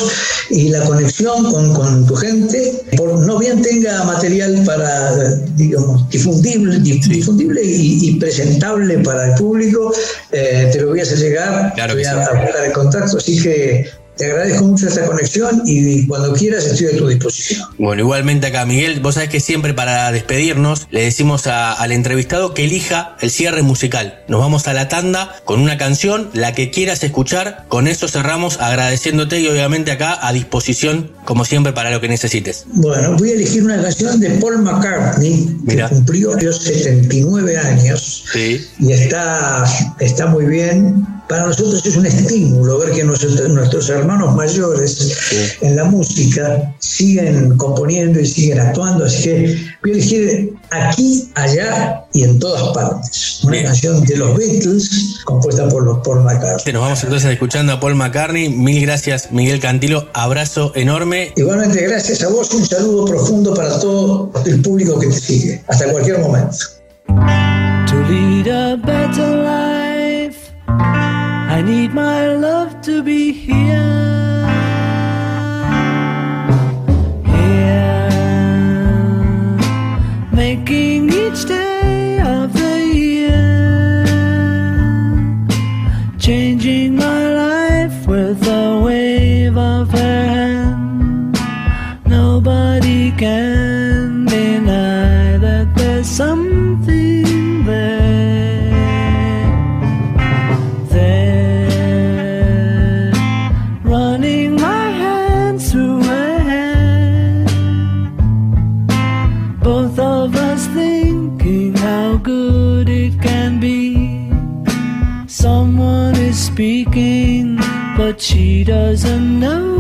G: y la conexión con, con tu gente. Por no bien tenga material para, digamos, difundible, dif- difundible y, y presentable para el público, eh, te lo voy a hacer llegar,
B: Claro
G: voy a,
B: sí.
G: a buscar el contacto, así que te agradezco mucho esta conexión y cuando quieras estoy a tu disposición.
B: Bueno, igualmente acá, Miguel, vos sabés que siempre para despedirnos le decimos a- al entrevistado que elija el cierre musical. Nos vamos a la tanda con una canción, la que quieras escuchar. Con eso cerramos agradeciéndote y obviamente acá a disposición, como siempre, para lo que necesites.
G: Bueno, voy a elegir una canción de Paul McCartney,
B: Mira.
G: que cumplió los 79 años.
B: Sí.
G: y está, está muy bien. Para nosotros es un estímulo ver que nuestros, nuestros hermanos mayores en la música siguen componiendo y siguen actuando, así que voy a elegir aquí, allá y en todas partes. Una
B: Bien.
G: canción de los Beatles compuesta por los Paul McCartney.
B: Nos vamos entonces escuchando a Paul McCartney. Mil gracias, Miguel Cantilo. Abrazo enorme.
G: Igualmente, gracias a vos, un saludo profundo para todo el público que te sigue. Hasta cualquier momento.
H: To lead a better life, I need my love to be here. She doesn't know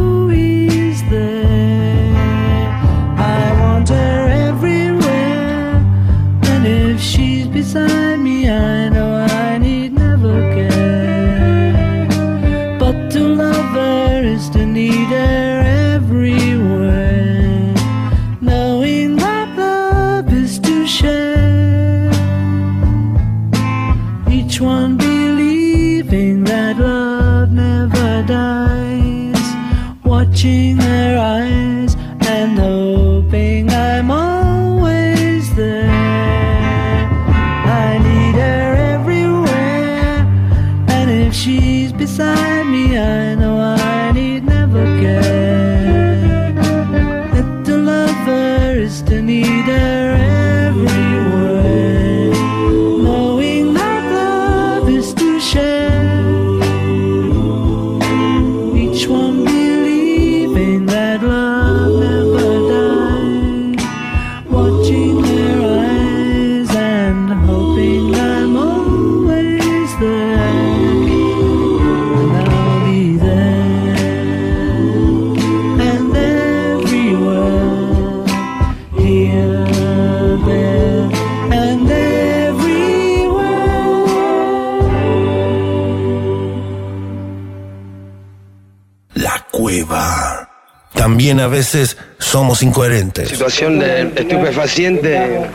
A: veces somos incoherentes.
I: Situación de estupefaciente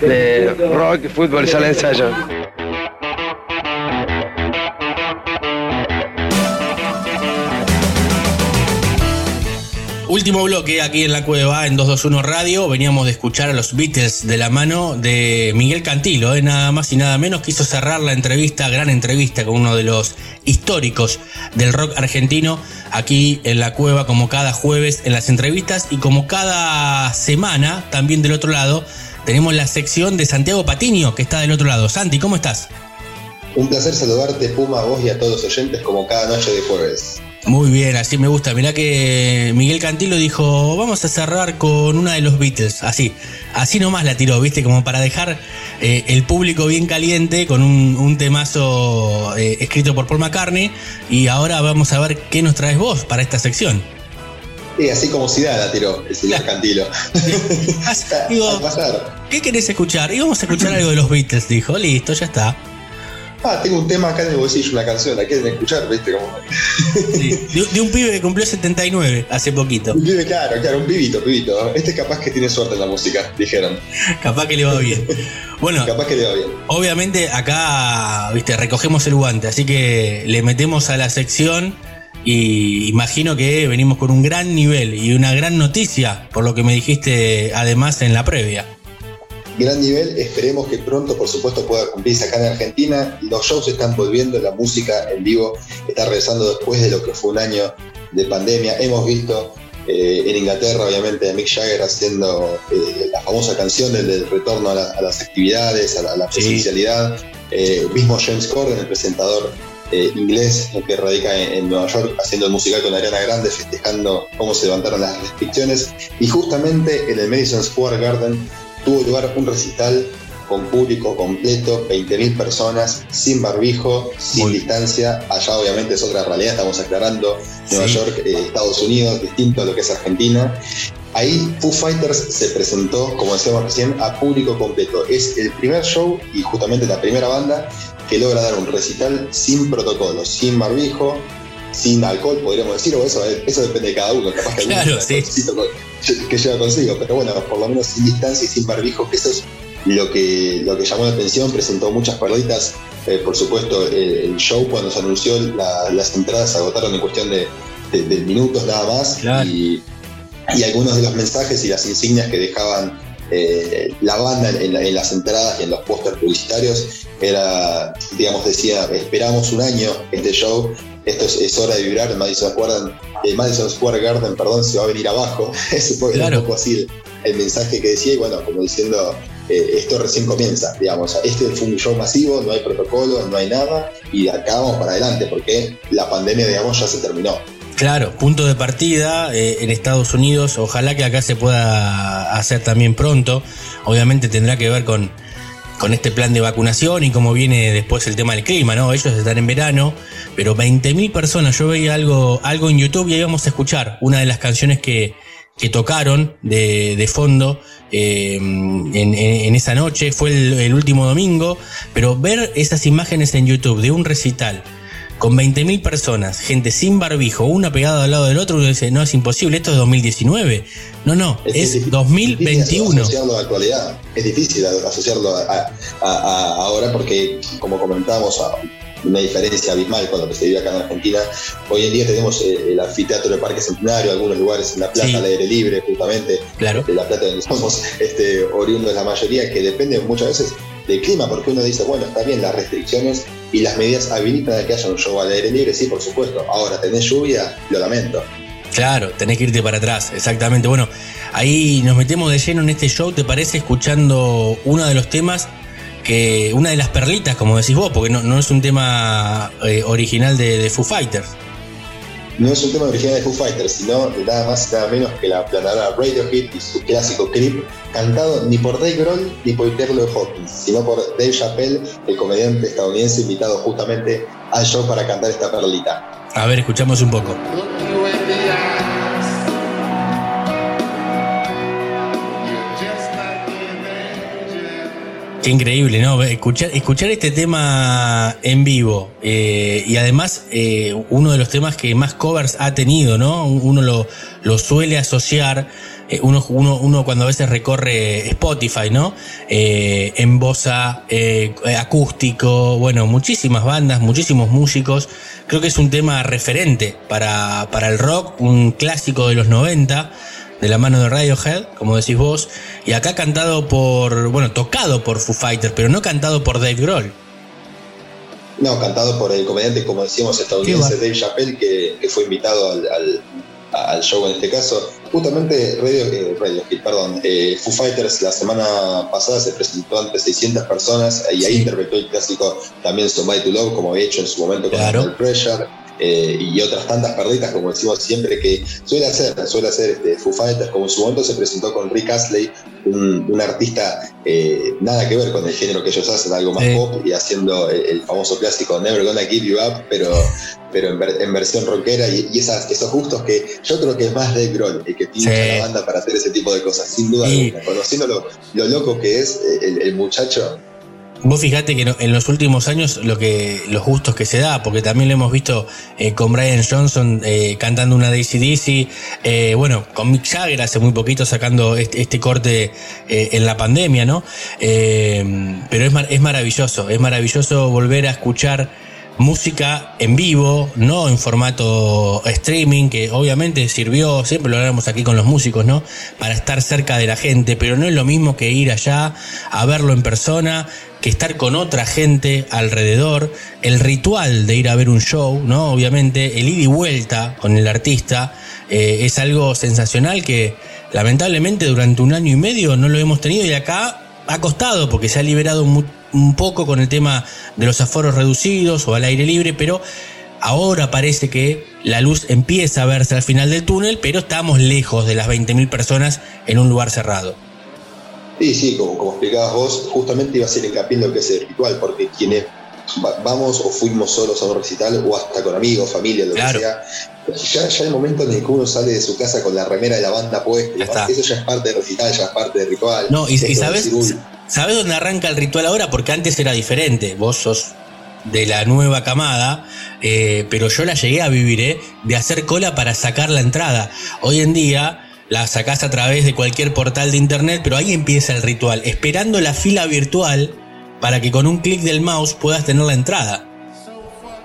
I: de rock, fútbol, sala de ensayo.
B: Último bloque aquí en la cueva, en 221 Radio. Veníamos de escuchar a los Beatles de la mano de Miguel Cantilo, ¿eh? nada más y nada menos. Quiso cerrar la entrevista, gran entrevista, con uno de los históricos del rock argentino, aquí en la cueva, como cada jueves en las entrevistas y como cada semana, también del otro lado, tenemos la sección de Santiago Patiño, que está del otro lado. Santi, ¿cómo estás?
J: Un placer saludarte, Puma, a vos y a todos los oyentes, como cada noche de jueves.
B: Muy bien, así me gusta. Mirá que Miguel Cantilo dijo, vamos a cerrar con una de los Beatles. Así, así nomás la tiró, ¿viste? Como para dejar eh, el público bien caliente con un, un temazo eh, escrito por Paul McCartney. Y ahora vamos a ver qué nos traes vos para esta sección.
J: Y así como Ciudad la tiró, el señor Cantilo.
B: Digo, ¿qué querés escuchar? Y vamos a escuchar algo de los Beatles, dijo. Listo, ya está.
J: Ah, tengo un tema acá en el bolsillo, una canción, ¿la quieren escuchar? ¿Viste? Como...
B: Sí, de, de un pibe que cumplió 79 hace poquito.
J: Un pibe, claro, claro, un pibito, pibito. Este capaz que tiene suerte en la música, dijeron.
B: Capaz que le va bien. Bueno,
J: capaz que le va bien.
B: Obviamente acá, viste, recogemos el guante, así que le metemos a la sección y imagino que venimos con un gran nivel y una gran noticia, por lo que me dijiste además en la previa
J: gran nivel. Esperemos que pronto, por supuesto, pueda cumplirse acá en Argentina. Los shows están volviendo, la música en vivo está regresando después de lo que fue un año de pandemia. Hemos visto eh, en Inglaterra, obviamente, a Mick Jagger haciendo eh, la famosa canción del, retorno a, las actividades, a la, presencialidad. Eh, mismo James Corden, el presentador inglés que radica en, Nueva York, haciendo el musical con Ariana Grande, festejando cómo se levantaron las restricciones. Y justamente en el Madison Square Garden tuvo lugar un recital con público completo, 20.000 personas, sin barbijo, sin distancia. Allá obviamente es otra realidad, estamos aclarando. Nueva York, eh, Estados Unidos, distinto a lo que es Argentina. Ahí Foo Fighters se presentó, como decíamos recién, a público completo. Es el primer show y justamente la primera banda que logra dar un recital sin protocolo, sin barbijo, sin alcohol, podríamos decir, o eso, eso depende de cada uno, capaz que
B: claro, sí.
J: Que lleva consigo, pero bueno, por lo menos sin distancia y sin barbijo, que eso es lo que, lo que llamó la atención, presentó muchas perlitas, eh, por supuesto, el, show cuando se anunció las entradas se agotaron en cuestión de, minutos nada más, y, algunos de los mensajes y las insignias que dejaban eh, la banda en, en, las entradas y en los pósters publicitarios era, digamos, decía, esperamos un año este show esto es, hora de vibrar, Madison, el Madison Square Garden perdón, se va a venir abajo. Ese fue un poco así el, mensaje que decía, y bueno, como diciendo, eh, esto recién comienza, digamos, este fue un show masivo, no hay protocolo, no hay nada, y acá vamos para adelante, porque la pandemia, digamos, ya se terminó.
B: Claro, punto de partida eh, en Estados Unidos, ojalá que acá se pueda hacer también pronto, obviamente tendrá que ver con con este plan de vacunación y cómo viene después el tema del clima, ¿no? Ellos están en verano, pero 20.000 personas, yo veía algo, algo en YouTube y ahí vamos a escuchar una de las canciones que, que tocaron de, de fondo eh, en, esa noche, fue el último domingo, pero ver esas imágenes en YouTube de un recital con 20.000 personas, gente sin barbijo, una pegada al lado del otro, uno dice, no, es imposible, esto es 2019. No, no, es, 2021.
J: Es asociarlo a la actualidad, es difícil asociarlo a, ahora porque, como comentábamos, una diferencia abismal con lo que se vive acá en Argentina. Hoy en día tenemos eh, el anfiteatro del Parque Centenario, algunos lugares en La Plata al aire libre, justamente.
B: Claro.
J: De La Plata, donde somos este, oriundos la mayoría, que depende muchas veces del clima, porque uno dice, bueno, está bien, las restricciones y las medidas habilitan a que haya un show al aire libre, sí, por supuesto. Ahora, tenés lluvia, lo lamento.
B: Claro, tenés que irte para atrás, exactamente. Bueno, ahí nos metemos de lleno en este show, ¿te parece? Escuchando uno de los temas que, una de las perlitas, como decís vos, porque no, es un tema eh, original de, de Foo Fighters
J: no es un tema original de Foo Fighters, sino nada más y nada menos que la planadora Radiohead y su clásico Creep, cantado ni por Dave Grohl ni por Taylor Hawkins, sino por Dave Chappelle, el comediante estadounidense invitado justamente al show para cantar esta perlita.
B: A ver, escuchamos un poco. Qué increíble, ¿no? Escuchar, escuchar este tema en vivo eh, y además eh, uno de los temas que más covers ha tenido, ¿no? Uno lo, lo suele asociar, eh, uno, uno, uno cuando a veces recorre Spotify, ¿no? Eh, en bosa, eh, acústico, bueno, muchísimas bandas, muchísimos músicos. Creo que es un tema referente para, para el rock, un clásico de los 90 de la mano de Radiohead, como decís vos, y acá cantado por, bueno, tocado por Foo Fighters, pero no cantado por Dave Grohl.
J: No, cantado por el comediante, como decíamos, estadounidense Dave Chappelle, que, que fue invitado al, al, al, show en este caso. Justamente Radio, eh, Radio perdón, eh, Foo Fighters la semana pasada se presentó ante 600 personas y ahí interpretó el clásico también Somebody to Love, como había hecho en su momento con
B: Claro.
J: el Pressure. Eh, y otras tantas perditas, como decimos siempre, que suele hacer, suele hacer este, Foo Fighters, como en su momento se presentó con Rick Astley, un, un artista eh, nada que ver con el género que ellos hacen, algo más
B: Sí.
J: pop, y haciendo el, el famoso clásico Never Gonna Give You Up, pero, pero en, ver- en versión rockera, y, y esas, esos gustos que yo creo que es más Dave Grohl el que pincha
B: Sí.
J: la banda para hacer ese tipo de cosas, sin duda
B: Sí.
J: alguna. Conociendo lo, lo loco que es eh, el, el muchacho,
B: Vos fijate que en los últimos años lo que los gustos que se da, porque también lo hemos visto eh, con Brian Johnson eh, cantando una Daisy Dizzy, eh, bueno, con Mick Jagger hace muy poquito sacando este, este corte eh, en la pandemia, ¿no? Eh, pero es, es maravilloso, es maravilloso volver a escuchar música en vivo, no en formato streaming, que obviamente sirvió, siempre lo hablamos aquí con los músicos, ¿no? Para estar cerca de la gente, pero no es lo mismo que ir allá a verlo en persona, que estar con otra gente alrededor, el ritual de ir a ver un show, ¿no? Obviamente, el ida y vuelta con el artista eh, es algo sensacional que lamentablemente durante un año y medio no lo hemos tenido y acá ha costado porque se ha liberado mu- un poco con el tema de los aforos reducidos o al aire libre, pero ahora parece que la luz empieza a verse al final del túnel, pero estamos lejos de las 20.000 personas en un lugar cerrado.
J: Sí, sí, como, como explicabas vos, justamente iba a ser hincapié en lo que es el ritual, porque quienes va- vamos o fuimos solos a un recital o hasta con amigos, familia, lo
B: Claro.
J: que sea, ya, ya el momento en el que uno sale de su casa con la remera de la banda puesta, eso ya es parte del recital, ya es parte del ritual.
B: No, y, y sabes, ¿sabes dónde arranca el ritual ahora? Porque antes era diferente. Vos sos de la nueva camada, eh, pero yo la llegué a vivir, ¿eh? De hacer cola para sacar la entrada. Hoy en día la sacás a través de cualquier portal de internet, pero ahí empieza el ritual, esperando la fila virtual para que con un clic del mouse puedas tener la entrada.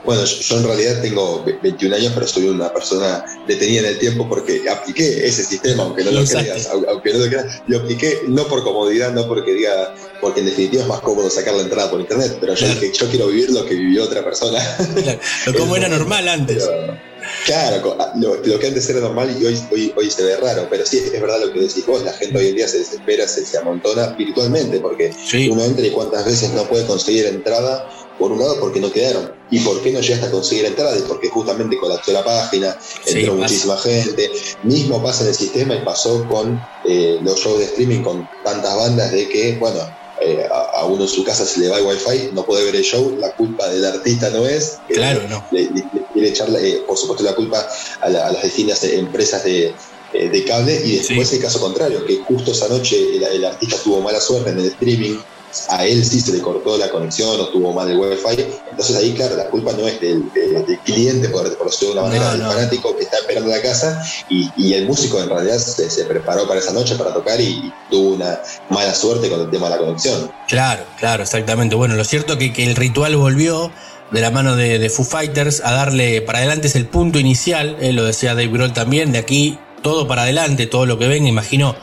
J: Bueno, yo, en realidad tengo ve- 21 años, pero soy una persona detenida en el tiempo porque apliqué ese sistema, aunque no
B: Lo
J: creas, au- aunque no lo creas, lo apliqué no por comodidad, no porque diga, porque en definitiva es más cómodo sacar la entrada por internet, pero yo
B: Claro.
J: dije, yo quiero vivir lo que vivió otra persona.
B: Claro, lo como era normal antes.
J: Pero, claro, ah, lo, lo que antes era normal y hoy, hoy, hoy se ve raro, pero sí, es verdad lo que decís vos, la gente hoy en día se desespera, se, se amontona virtualmente, porque
B: Sí.
J: uno entra y cuántas veces no puede conseguir entrada, por un lado porque no quedaron, y por qué no llegaste a conseguir entrada, y porque justamente colapsó la página,
B: Sí,
J: entró muchísima gente, mismo pasa en el sistema y pasó con eh, los shows de streaming con tantas bandas de que, bueno, eh, a, a uno en su casa se le va el wifi, no puede ver el show, la culpa del artista no es,
B: Claro, no.
J: le, le- le quiere echarle, eh, por supuesto, la culpa a, la- a las distintas eh, empresas de, eh, de cable y después el caso contrario, que justo esa noche el, el artista tuvo mala suerte en el streaming, a él sí se le cortó la conexión o tuvo mal el wifi, entonces ahí claro, la culpa no es del, del- del cliente, por, por decirlo de una manera,
B: No,
J: del
B: no.
J: fanático que está esperando la casa y, y el músico en realidad se, se preparó para esa noche para tocar y, y tuvo una mala suerte con el tema de la conexión.
B: Claro, claro, exactamente. Bueno, lo cierto que, que el ritual volvió de la mano de, de Foo Fighters a darle para adelante es el punto inicial, eh, lo decía Dave Grohl también, de aquí todo para adelante, todo lo que venga, imagino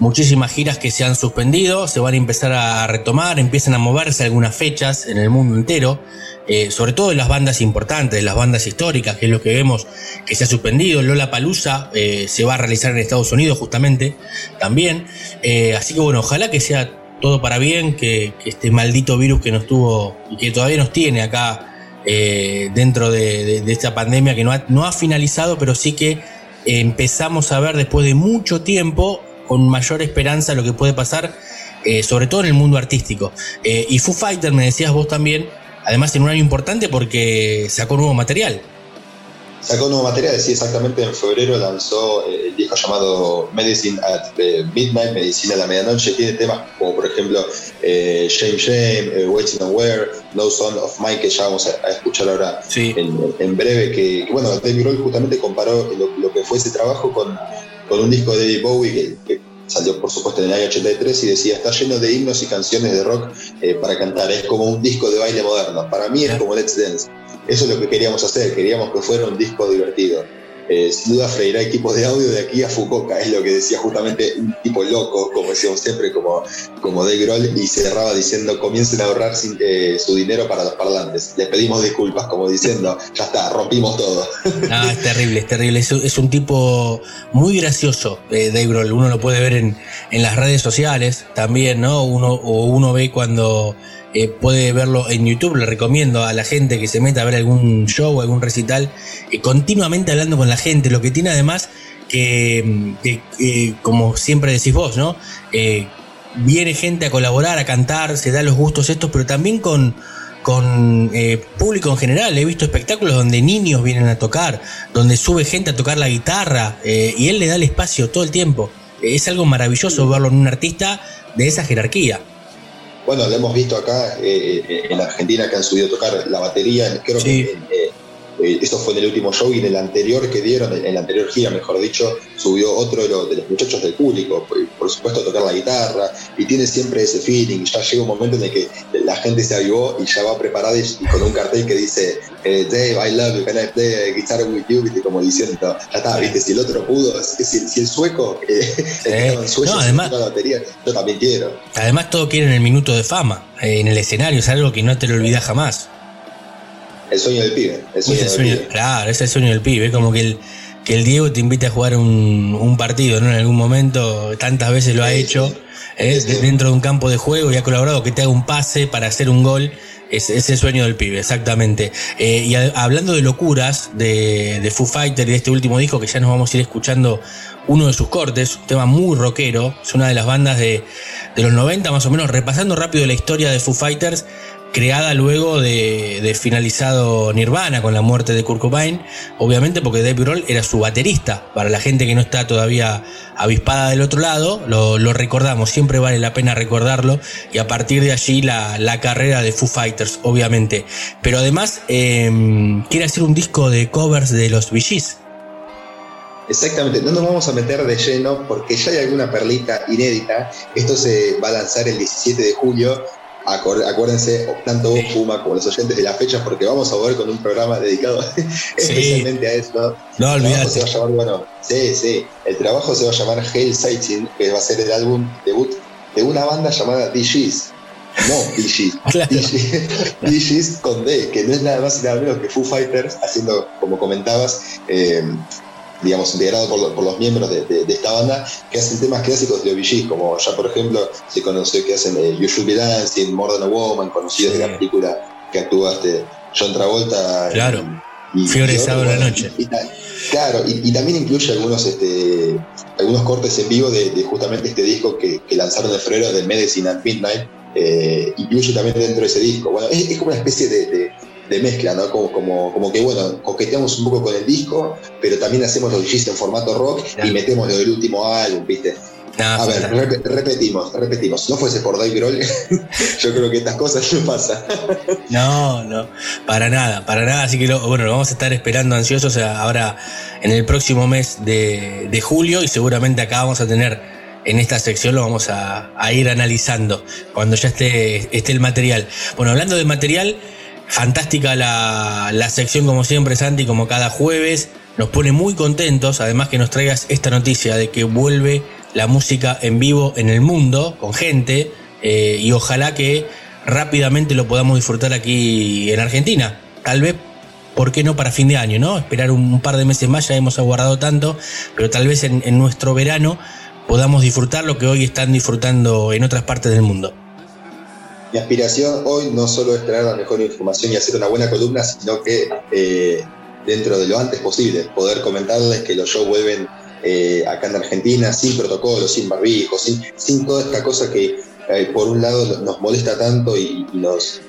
B: muchísimas giras que se han suspendido, se van a empezar a retomar, empiezan a moverse algunas fechas en el mundo entero, eh, sobre todo en las bandas importantes, las bandas históricas, que es lo que vemos que se ha suspendido, Lola Palusa se va a realizar en Estados Unidos justamente también, Eh, así que bueno, ojalá que sea todo para bien, que, este maldito virus que nos tuvo y que todavía nos tiene acá eh, dentro de, esta pandemia que no ha, no ha finalizado, pero sí que eh, empezamos a ver después de mucho tiempo con mayor esperanza lo que puede pasar, eh, sobre todo en el mundo artístico. Eh, y Foo Fighter, me decías vos también, además en un año importante porque sacó nuevo material.
J: Sacó nuevo material, sí, exactamente en febrero lanzó eh, el disco llamado Medicine at Midnight, Medicina a la Medianoche. Tiene temas como, por ejemplo, eh, Shame Shame, eh, Waiting on Where, No Son of Mike, que ya vamos a, a escuchar ahora
B: Sí.
J: en, en breve. Que, que, bueno, David Grohl justamente comparó lo, lo que fue ese trabajo con, con un disco de David Bowie que, salió, por supuesto, en el año 83 y decía: está lleno de himnos y canciones de rock eh, para cantar. Es como un disco de baile moderno. Para mí es como Let's Dance. Eso es lo que queríamos hacer, queríamos que fuera un disco divertido. Eh, sin duda freirá equipos de audio de aquí a Fukuoka, es lo que decía justamente un tipo loco, como decíamos siempre, como, como Dave Grohl, y cerraba diciendo, comiencen a ahorrar eh, su dinero para los parlantes. Les pedimos disculpas, como diciendo, ya está, rompimos todo.
B: No, es terrible, es terrible. Es, es un tipo muy gracioso, eh, Dave Grohl. Uno lo puede ver en, en las redes sociales también, ¿no? Uno, o uno ve cuando eh, puede verlo en YouTube. Le recomiendo a la gente que se meta a ver algún show, algún recital, eh, continuamente hablando con la gente. Lo que tiene además que, eh, como siempre decís vos, ¿no? Eh, viene gente a colaborar, a cantar, se da los gustos estos, pero también con, con eh, público en general. He visto espectáculos donde niños vienen a tocar, donde sube gente a tocar la guitarra y él le da el espacio todo el tiempo. Es algo maravilloso verlo en un artista de esa jerarquía.
J: Bueno, lo hemos visto acá eh, eh, en Argentina que han subido a tocar la batería, creo
B: Sí.
J: que eh, eso fue en el último show y en el anterior que dieron, en la anterior gira, mejor dicho, subió otro de los, de los muchachos del público, por, por supuesto a tocar la guitarra, y tiene siempre ese feeling, ya llega un momento en el que la gente se avivó y ya va preparada y, y con un cartel que dice, eh, Dave, I love you, can I play guitar with you, ¿viste? como diciendo, ya está, viste, si el otro pudo, si, el sueco, eh, el
B: No, además-
J: tocó la batería, yo también quiero.
B: Además, todo quieren el minuto de fama eh, en el escenario, es algo que no te lo olvidas jamás.
J: El sueño del pibe, el sueño
B: el
J: del
B: sueño-
J: pibe.
B: claro, es el sueño del pibe, es como que el, que el Diego te invite a jugar un, un partido, ¿no? En algún momento, tantas veces lo ha
J: Sí,
B: hecho,
J: sí.
B: eh,
J: sí.
B: dentro de un campo de juego y ha colaborado, que te haga un pase para hacer un gol, es, es el sueño del pibe, exactamente. Eh, y a- hablando de locuras de, de Foo Fighter y de este último disco, que ya nos vamos a ir escuchando uno de sus cortes, un tema muy rockero, es una de las bandas de, de los 90 más o menos, repasando rápido la historia de Foo Fighters, creada luego de, finalizado Nirvana con la muerte de Kurt Cobain, obviamente porque Dave Grohl era su baterista, para la gente que no está todavía avispada del otro lado, lo, recordamos, siempre vale la pena recordarlo, y a partir de allí la, carrera de Foo Fighters, obviamente. Pero además eh, quiere hacer un disco de covers de los Gees.
J: Exactamente, no nos vamos a meter de lleno porque ya hay alguna perlita inédita. Esto se va a lanzar el 17 de julio. Acuérdense, tanto vos, Puma, como los oyentes de la fecha, porque vamos a volver con un programa dedicado especialmente a esto.
B: No olvidate.
J: se va a llamar, bueno, sí, sí, el trabajo se va a llamar Hail Sighting, que va a ser el álbum debut de una banda llamada DJs. No DJs,
B: Claro.
J: DJs con D, que no es nada más y nada menos que Foo Fighters, haciendo, como comentabas, eh, digamos, integrado por, por los miembros de, de- de esta banda, que hacen temas clásicos de OBG, como ya por ejemplo se conoció que hacen eh, You Should Be Dancing, More Than a Woman, conocidos de
B: Sí.
J: la película que actuaste John Travolta.
B: Claro.
J: y-
B: Fiebre
J: y
B: de
J: otros,
B: sábado la noche.
J: y- claro, y, y también incluye algunos este, algunos cortes en vivo de, de justamente este disco que, que lanzaron en febrero de Medicine at Midnight. eh, incluye también dentro de ese disco. Bueno, es, es como una especie de, de- de mezcla, ¿no? Como, como, como que, bueno, coqueteamos un poco con el disco, pero también hacemos los DJs en formato rock y metemos lo del último álbum, ¿viste? A ver, rep- repetimos, repetimos. Si no fuese por Dave Grohl, yo creo que estas cosas no pasan.
B: No, no, para nada, para nada. Así que lo, bueno, lo vamos a estar esperando ansiosos ahora en el próximo mes de, de julio y seguramente acá vamos a tener en esta sección lo vamos a, a ir analizando cuando ya esté, esté el material. Bueno, hablando de material, fantástica la, la sección como siempre, Santi, como cada jueves. Nos pone muy contentos, además que nos traigas esta noticia de que vuelve la música en vivo en el mundo, con gente, eh, y ojalá que rápidamente lo podamos disfrutar aquí en Argentina. Tal vez, ¿por qué no para fin de año, no? Esperar un, par de meses más, ya hemos aguardado tanto, pero tal vez en nuestro verano podamos disfrutar lo que hoy están disfrutando en otras partes del mundo.
J: Mi aspiración hoy no solo es traer la mejor información y hacer una buena columna, sino que eh, dentro de lo antes posible poder comentarles que los shows vuelven eh, acá en Argentina sin protocolo, sin barbijo, sin, toda esta cosa que eh, por un lado nos molesta tanto y, nos,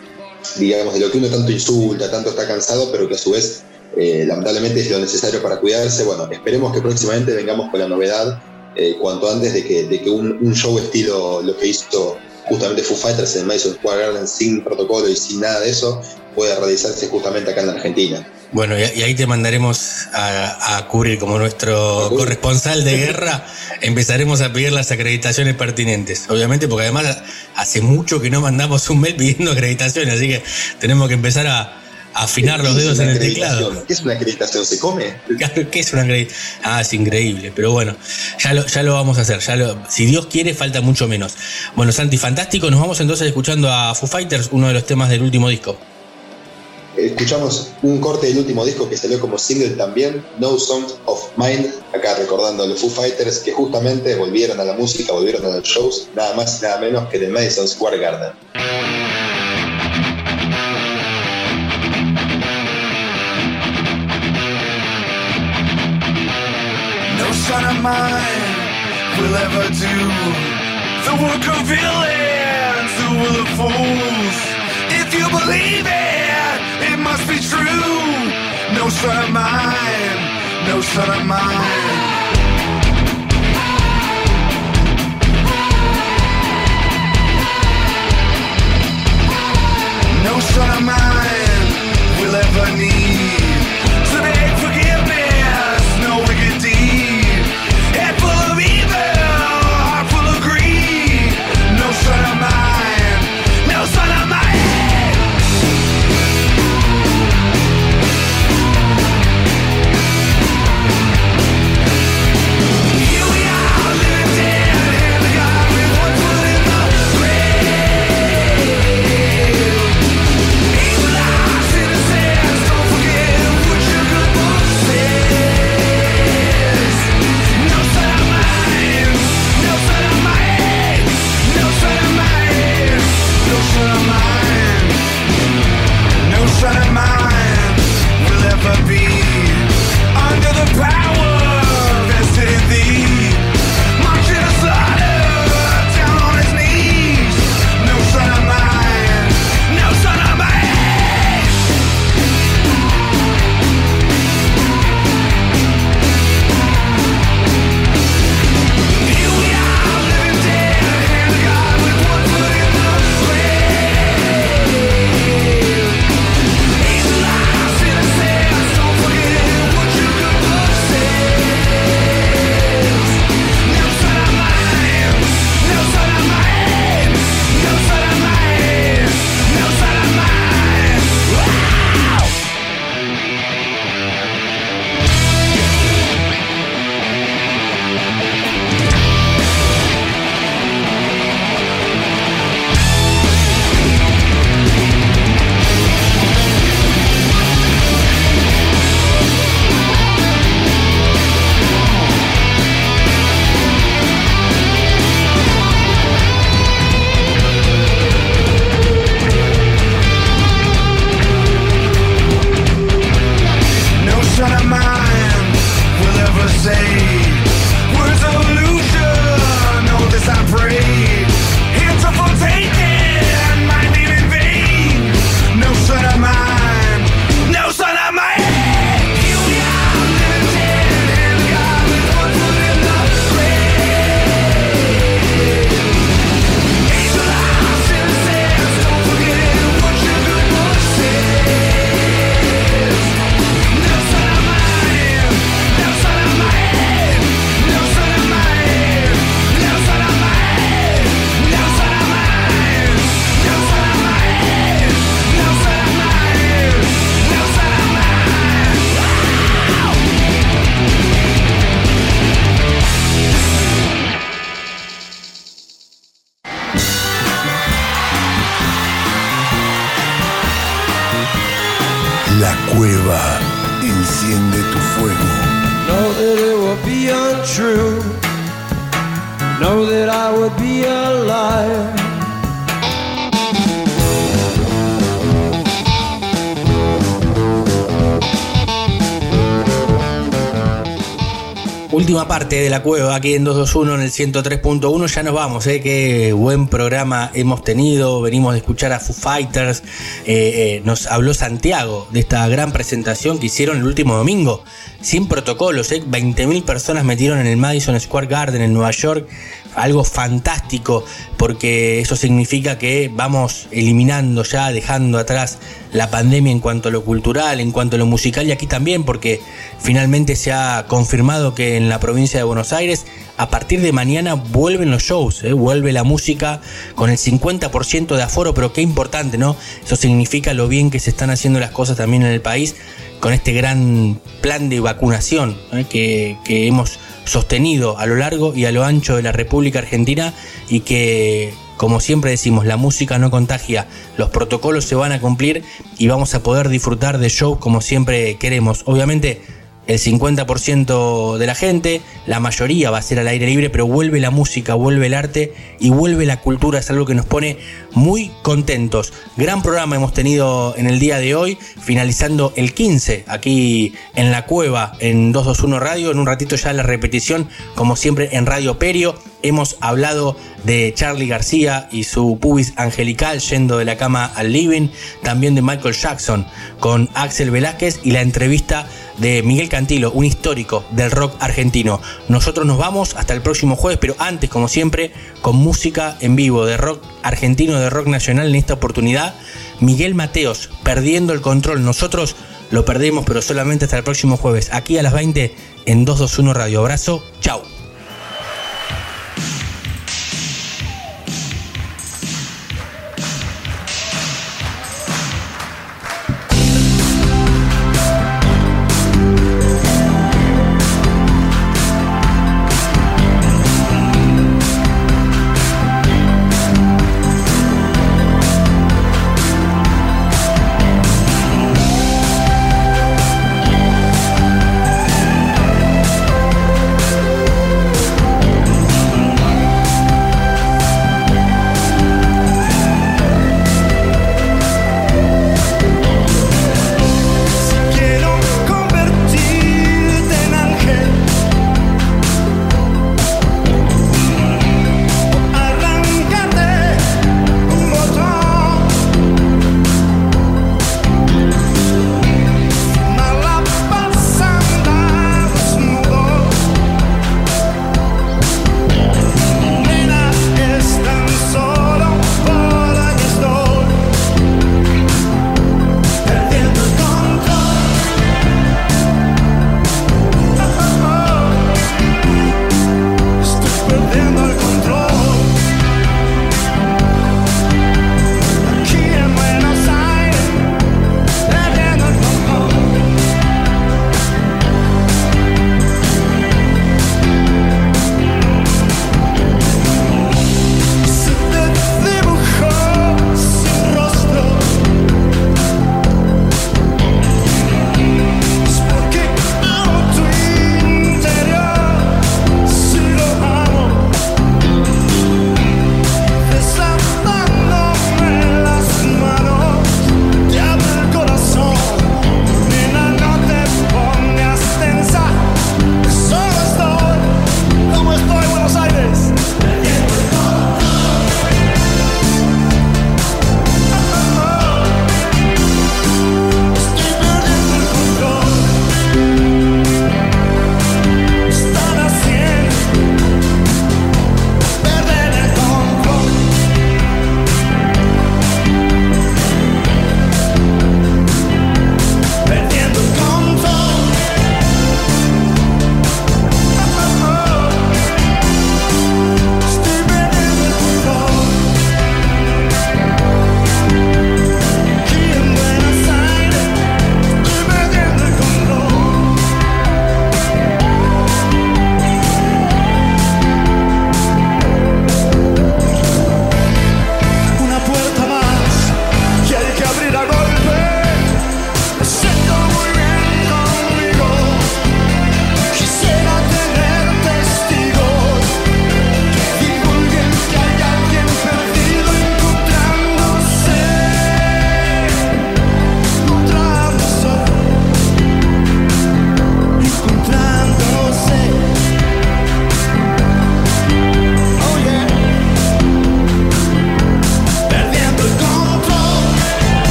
J: digamos, de lo que uno tanto insulta, tanto está cansado, pero que a su vez lamentablemente es lo necesario para cuidarse. Bueno, esperemos que próximamente vengamos con la novedad, cuanto antes de que, un show estilo lo que hizo justamente Foo Fighters en Madison Square Garden sin protocolo y sin nada de eso, pueda realizarse justamente acá en la Argentina.
B: Bueno, y, ahí te mandaremos a, a cubrir como nuestro corresponsal de guerra. Empezaremos a pedir las acreditaciones pertinentes. Obviamente, porque además hace mucho que no mandamos un mail pidiendo acreditaciones, así que tenemos que empezar a afinar los
J: ¿Qué es
B: dedos en el teclado.
J: ¿Qué es una acreditación? ¿Se come?
B: ¿Qué es una acreditación? Ah, es increíble, pero bueno, ya lo, ya lo vamos a hacer. Ya lo, si Dios quiere, falta mucho menos. Bueno, Santi, fantástico. Nos vamos entonces escuchando a Foo Fighters, uno de los temas del último disco.
J: Escuchamos un corte del último disco que salió como single también, No Songs of Mine, acá recordando a los Foo Fighters que justamente volvieron a la música, volvieron a los shows, nada más y nada menos que del Madison Square Garden.
K: Of mine will ever do the work of villains who will of fools. If you believe it, it must be true. No son of mine, no son of mine. No son of mine will ever need to
B: la cueva aquí en 221 en el 103.1. Ya nos vamos, ¿eh? Qué buen programa hemos tenido. Venimos de escuchar a Foo Fighters. Eh, eh, nos habló Santiago de esta gran presentación que hicieron el último domingo. Sin protocolos, ¿eh? 20.000 personas metieron en el Madison Square Garden en Nueva York. Algo fantástico porque eso significa que vamos eliminando ya, dejando atrás la pandemia en cuanto a lo cultural, en cuanto a lo musical y aquí también porque finalmente se ha confirmado que en la provincia de Buenos Aires a partir de mañana vuelven los shows, ¿eh? vuelve la música con el 50% de aforo, pero qué importante, ¿no? Eso significa lo bien que se están haciendo las cosas también en el país con este gran plan de vacunación ¿eh? que, que hemos sostenido a lo largo y a lo ancho de la República Argentina y que como siempre decimos, la música no contagia, los protocolos se van a cumplir y vamos a poder disfrutar de shows como siempre queremos. Obviamente el 50% de la gente, la mayoría va a ser al aire libre, pero vuelve la música, vuelve el arte y vuelve la cultura, es algo que nos pone muy contentos. Gran programa hemos tenido en el día de hoy, finalizando el 15 aquí en la cueva en 221 Radio, en un ratito ya la repetición, como siempre en Radio Perio. Hemos hablado de Charlie García y su pubis angelical yendo de la cama al living, también de Michael Jackson con Axel Velázquez y la entrevista de Miguel Cantilo, un histórico del rock argentino. Nosotros nos vamos hasta el próximo jueves, pero antes, como siempre, con música en vivo de rock argentino, de rock nacional. En esta oportunidad, Miguel Mateos, perdiendo el control. Nosotros lo perdemos, pero solamente hasta el próximo jueves, aquí a las 20 en 221 Radio. Abrazo, chao.